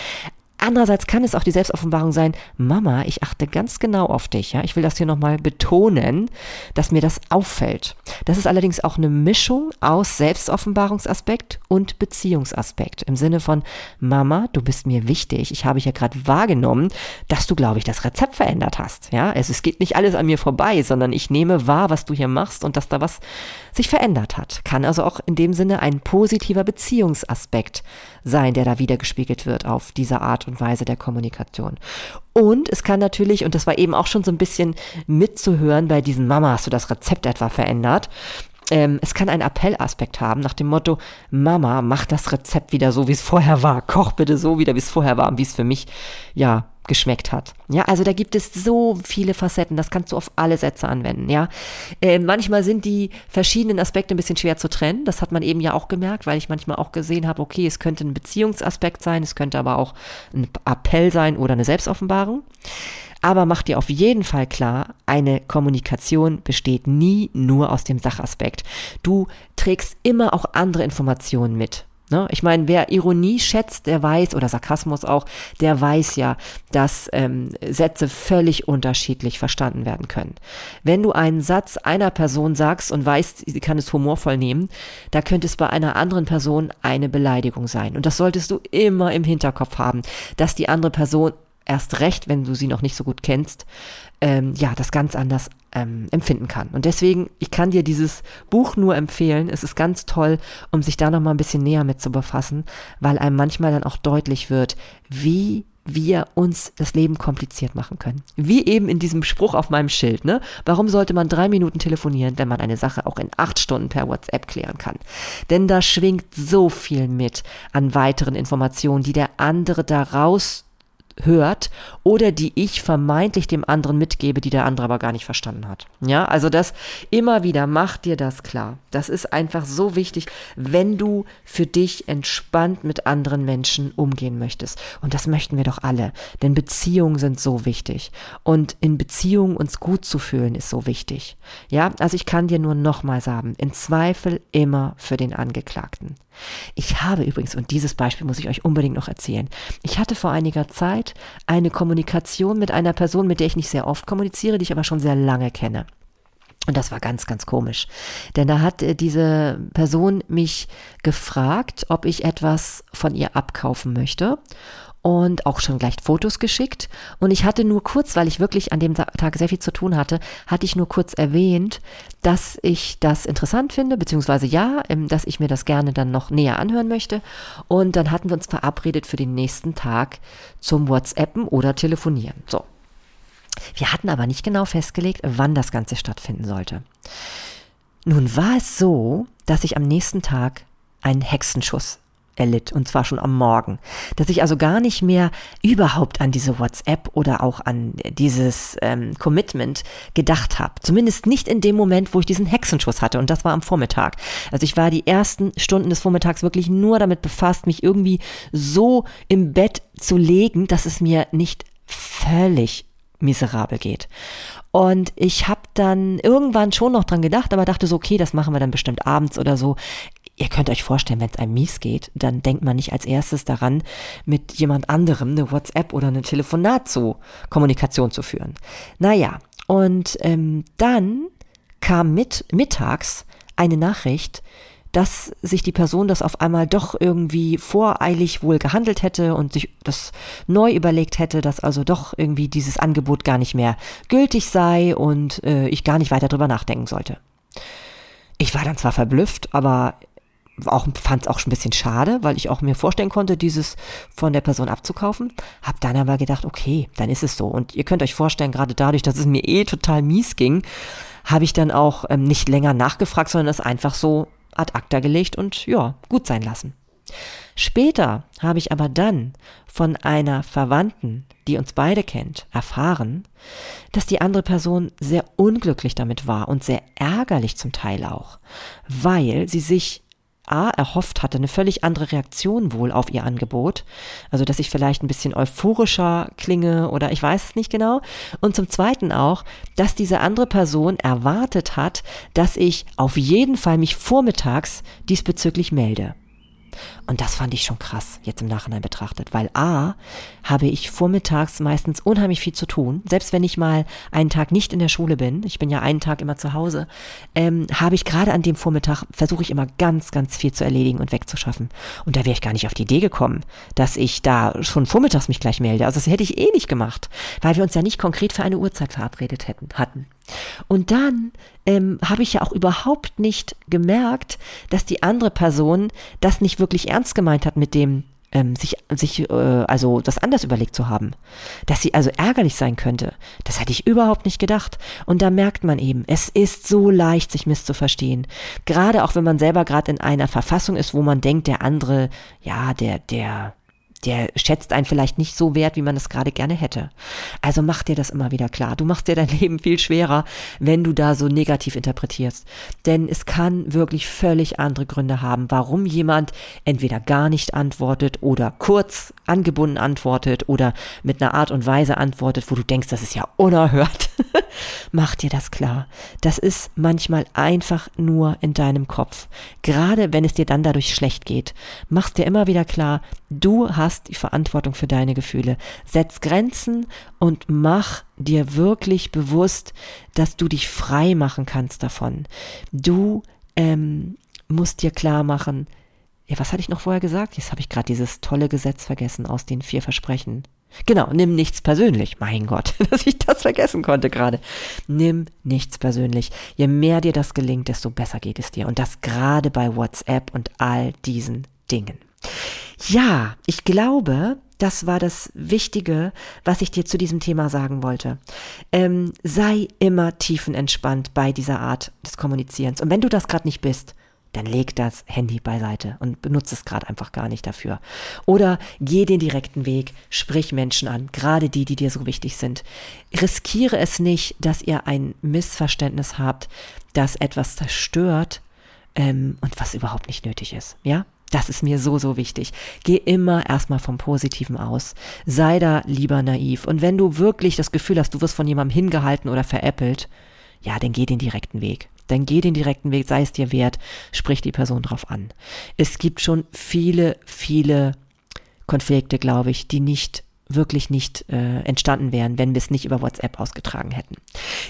Andererseits kann es auch die Selbstoffenbarung sein, Mama, ich achte ganz genau auf dich, ja. Ich will das hier nochmal betonen, dass mir das auffällt. Das ist allerdings auch eine Mischung aus Selbstoffenbarungsaspekt und Beziehungsaspekt. Im Sinne von, Mama, du bist mir wichtig. Ich habe ja gerade wahrgenommen, dass du, glaube ich, das Rezept verändert hast, ja. Also es geht nicht alles an mir vorbei, sondern ich nehme wahr, was du hier machst und dass da was sich verändert hat. Kann also auch in dem Sinne ein positiver Beziehungsaspekt sein, der da wiedergespiegelt wird auf diese Art und Weise der Kommunikation. Und es kann natürlich, und das war eben auch schon so ein bisschen mitzuhören bei diesen Mama, hast du das Rezept etwa verändert? Ähm, es kann einen Appellaspekt haben, nach dem Motto, Mama, mach das Rezept wieder so, wie es vorher war. Koch bitte so wieder, wie es vorher war und wie es für mich, ja, geschmeckt hat. Ja, also da gibt es so viele Facetten, das kannst du auf alle Sätze anwenden, ja. Äh, manchmal sind die verschiedenen Aspekte ein bisschen schwer zu trennen, das hat man eben ja auch gemerkt, weil ich manchmal auch gesehen habe, okay, es könnte ein Beziehungsaspekt sein, es könnte aber auch ein Appell sein oder eine Selbstoffenbarung. Aber mach dir auf jeden Fall klar, eine Kommunikation besteht nie nur aus dem Sachaspekt. Du trägst immer auch andere Informationen mit. Ne? Ich meine, wer Ironie schätzt, der weiß, oder Sarkasmus auch, der weiß ja, dass ähm, Sätze völlig unterschiedlich verstanden werden können. Wenn du einen Satz einer Person sagst und weißt, sie kann es humorvoll nehmen, da könnte es bei einer anderen Person eine Beleidigung sein. Und das solltest du immer im Hinterkopf haben, dass die andere Person erst recht, wenn du sie noch nicht so gut kennst, ähm, ja, das ganz anders ähm, empfinden kann. Und deswegen, ich kann dir dieses Buch nur empfehlen. Es ist ganz toll, um sich da nochmal ein bisschen näher mit zu befassen, weil einem manchmal dann auch deutlich wird, wie wir uns das Leben kompliziert machen können. Wie eben in diesem Spruch auf meinem Schild, ne? Warum sollte man drei Minuten telefonieren, wenn man eine Sache auch in acht Stunden per WhatsApp klären kann? Denn da schwingt so viel mit an weiteren Informationen, die der andere daraus hört oder die ich vermeintlich dem anderen mitgebe, die der andere aber gar nicht verstanden hat. Ja, also das immer wieder mach dir das klar. Das ist einfach so wichtig, wenn du für dich entspannt mit anderen Menschen umgehen möchtest. Und das möchten wir doch alle, denn Beziehungen sind so wichtig und in Beziehungen uns gut zu fühlen ist so wichtig. Ja, also ich kann dir nur nochmal sagen, in Zweifel immer für den Angeklagten. Ich habe übrigens, und dieses Beispiel muss ich euch unbedingt noch erzählen, ich hatte vor einiger Zeit eine Kommunikation mit einer Person, mit der ich nicht sehr oft kommuniziere, die ich aber schon sehr lange kenne. Und das war ganz, ganz komisch. Denn da hat äh, diese Person mich gefragt, ob ich etwas von ihr abkaufen möchte und auch schon gleich Fotos geschickt. Und ich hatte nur kurz, weil ich wirklich an dem Tag sehr viel zu tun hatte, hatte ich nur kurz erwähnt, dass ich das interessant finde, beziehungsweise ja, ähm, dass ich mir das gerne dann noch näher anhören möchte. Und dann hatten wir uns verabredet für den nächsten Tag zum WhatsAppen oder Telefonieren. So. Wir hatten aber nicht genau festgelegt, wann das Ganze stattfinden sollte. Nun war es so, dass ich am nächsten Tag einen Hexenschuss erlitt, und zwar schon am Morgen. Dass ich also gar nicht mehr überhaupt an diese WhatsApp oder auch an dieses ähm, Commitment gedacht habe. Zumindest nicht in dem Moment, wo ich diesen Hexenschuss hatte, und das war am Vormittag. Also ich war die ersten Stunden des Vormittags wirklich nur damit befasst, mich irgendwie so im Bett zu legen, dass es mir nicht völlig miserabel geht. Und ich habe dann irgendwann schon noch dran gedacht, aber dachte so, okay, das machen wir dann bestimmt abends oder so. Ihr könnt euch vorstellen, wenn es einem mies geht, dann denkt man nicht als erstes daran, mit jemand anderem eine WhatsApp oder eine Telefonat zu Kommunikation zu führen. Naja, und ähm, dann kam mit mittags eine Nachricht, dass sich die Person das auf einmal doch irgendwie voreilig wohl gehandelt hätte und sich das neu überlegt hätte, dass also doch irgendwie dieses Angebot gar nicht mehr gültig sei und äh, ich gar nicht weiter drüber nachdenken sollte. Ich war dann zwar verblüfft, aber auch fand es auch schon ein bisschen schade, weil ich auch mir vorstellen konnte, dieses von der Person abzukaufen. Hab dann aber gedacht, okay, dann ist es so. Und ihr könnt euch vorstellen, gerade dadurch, dass es mir eh total mies ging, habe ich dann auch ähm, nicht länger nachgefragt, sondern das einfach so ad acta gelegt und ja, gut sein lassen. Später habe ich aber dann von einer Verwandten, die uns beide kennt, erfahren, dass die andere Person sehr unglücklich damit war und sehr ärgerlich zum Teil auch, weil sie sich A erhofft hatte, eine völlig andere Reaktion wohl auf ihr Angebot. Also, dass ich vielleicht ein bisschen euphorischer klinge oder ich weiß es nicht genau. Und zum Zweiten auch, dass diese andere Person erwartet hat, dass ich auf jeden Fall mich vormittags diesbezüglich melde. Und das fand ich schon krass, jetzt im Nachhinein betrachtet, weil A, habe ich vormittags meistens unheimlich viel zu tun, selbst wenn ich mal einen Tag nicht in der Schule bin, ich bin ja einen Tag immer zu Hause, ähm, habe ich gerade an dem Vormittag, versuche ich immer ganz, ganz viel zu erledigen und wegzuschaffen. Und da wäre ich gar nicht auf die Idee gekommen, dass ich da schon vormittags mich gleich melde. Also das hätte ich eh nicht gemacht, weil wir uns ja nicht konkret für eine Uhrzeit verabredet hätten, hatten. Und dann ähm, habe ich ja auch überhaupt nicht gemerkt, dass die andere Person das nicht wirklich ernst gemeint hat mit dem, ähm, sich, sich äh, also das anders überlegt zu haben. Dass sie also ärgerlich sein könnte, das hätte ich überhaupt nicht gedacht. Und da merkt man eben, es ist so leicht, sich misszuverstehen. Gerade auch wenn man selber gerade in einer Verfassung ist, wo man denkt, der andere, ja, der, der, der schätzt einen vielleicht nicht so wert, wie man es gerade gerne hätte. Also mach dir das immer wieder klar. Du machst dir dein Leben viel schwerer, wenn du da so negativ interpretierst. Denn es kann wirklich völlig andere Gründe haben, warum jemand entweder gar nicht antwortet oder kurz angebunden antwortet oder mit einer Art und Weise antwortet, wo du denkst, das ist ja unerhört. mach dir das klar. Das ist manchmal einfach nur in deinem Kopf. Gerade wenn es dir dann dadurch schlecht geht. Mach's dir immer wieder klar, du hast hast die Verantwortung für deine Gefühle. Setz Grenzen und mach dir wirklich bewusst, dass du dich frei machen kannst davon. Du ähm, musst dir klar machen, ja, was hatte ich noch vorher gesagt? Jetzt habe ich gerade dieses tolle Gesetz vergessen aus den vier Versprechen. Genau, nimm nichts persönlich. Mein Gott, dass ich das vergessen konnte gerade. Nimm nichts persönlich. Je mehr dir das gelingt, desto besser geht es dir. Und das gerade bei WhatsApp und all diesen Dingen. Ja, ich glaube, das war das Wichtige, was ich dir zu diesem Thema sagen wollte. Ähm, sei immer tiefenentspannt bei dieser Art des Kommunizierens. Und wenn du das gerade nicht bist, dann leg das Handy beiseite und benutze es gerade einfach gar nicht dafür. Oder geh den direkten Weg, sprich Menschen an, gerade die, die dir so wichtig sind. Riskiere es nicht, dass ihr ein Missverständnis habt, das etwas zerstört ähm, und was überhaupt nicht nötig ist. Ja? Das ist mir so, so wichtig. Geh immer erstmal vom Positiven aus. Sei da lieber naiv. Und wenn du wirklich das Gefühl hast, du wirst von jemandem hingehalten oder veräppelt, ja, dann geh den direkten Weg. Dann geh den direkten Weg, sei es dir wert, sprich die Person drauf an. Es gibt schon viele, viele Konflikte, glaube ich, die nicht wirklich nicht äh, entstanden wären, wenn wir es nicht über WhatsApp ausgetragen hätten.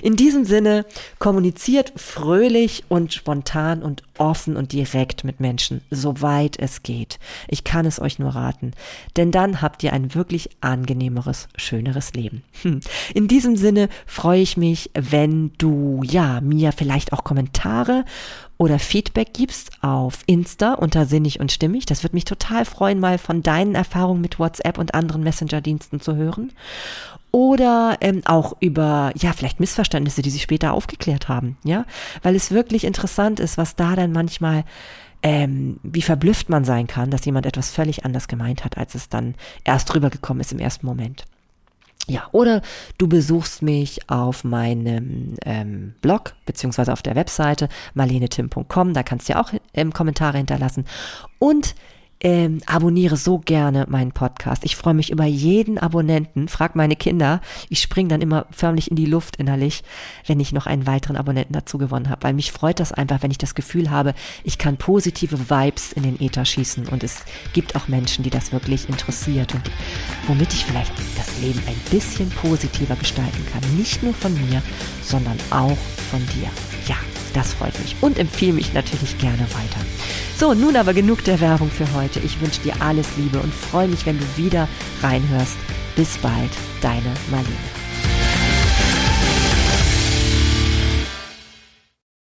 In diesem Sinne, kommuniziert fröhlich und spontan und offen und direkt mit Menschen, soweit es geht. Ich kann es euch nur raten, denn dann habt ihr ein wirklich angenehmeres, schöneres Leben. Hm. In diesem Sinne freue ich mich, wenn du ja mir vielleicht auch Kommentare oder Feedback gibst auf Insta unter Sinnig und Stimmig. Das würde mich total freuen, mal von deinen Erfahrungen mit WhatsApp und anderen Messenger-Diensten zu hören. Oder ähm, auch über, ja, vielleicht Missverständnisse, die sich später aufgeklärt haben, ja, weil es wirklich interessant ist, was da dann manchmal ähm, wie verblüfft man sein kann, dass jemand etwas völlig anders gemeint hat, als es dann erst rübergekommen ist im ersten Moment. Ja, oder du besuchst mich auf meinem ähm, Blog beziehungsweise auf der Webseite marlenetim.com, da kannst du ja auch ähm, Kommentare hinterlassen. Und ähm, abonniere so gerne meinen Podcast. Ich freue mich über jeden Abonnenten. Frag meine Kinder. Ich springe dann immer förmlich in die Luft innerlich, wenn ich noch einen weiteren Abonnenten dazu gewonnen habe. Weil mich freut das einfach, wenn ich das Gefühl habe, ich kann positive Vibes in den Äther schießen. Und es gibt auch Menschen, die das wirklich interessiert und womit ich vielleicht das Leben ein bisschen positiver gestalten kann. Nicht nur von mir, sondern auch von dir. Das freut mich und empfehle mich natürlich gerne weiter. So, nun aber genug der Werbung für heute. Ich wünsche dir alles Liebe und freue mich, wenn du wieder reinhörst. Bis bald, deine Marlene.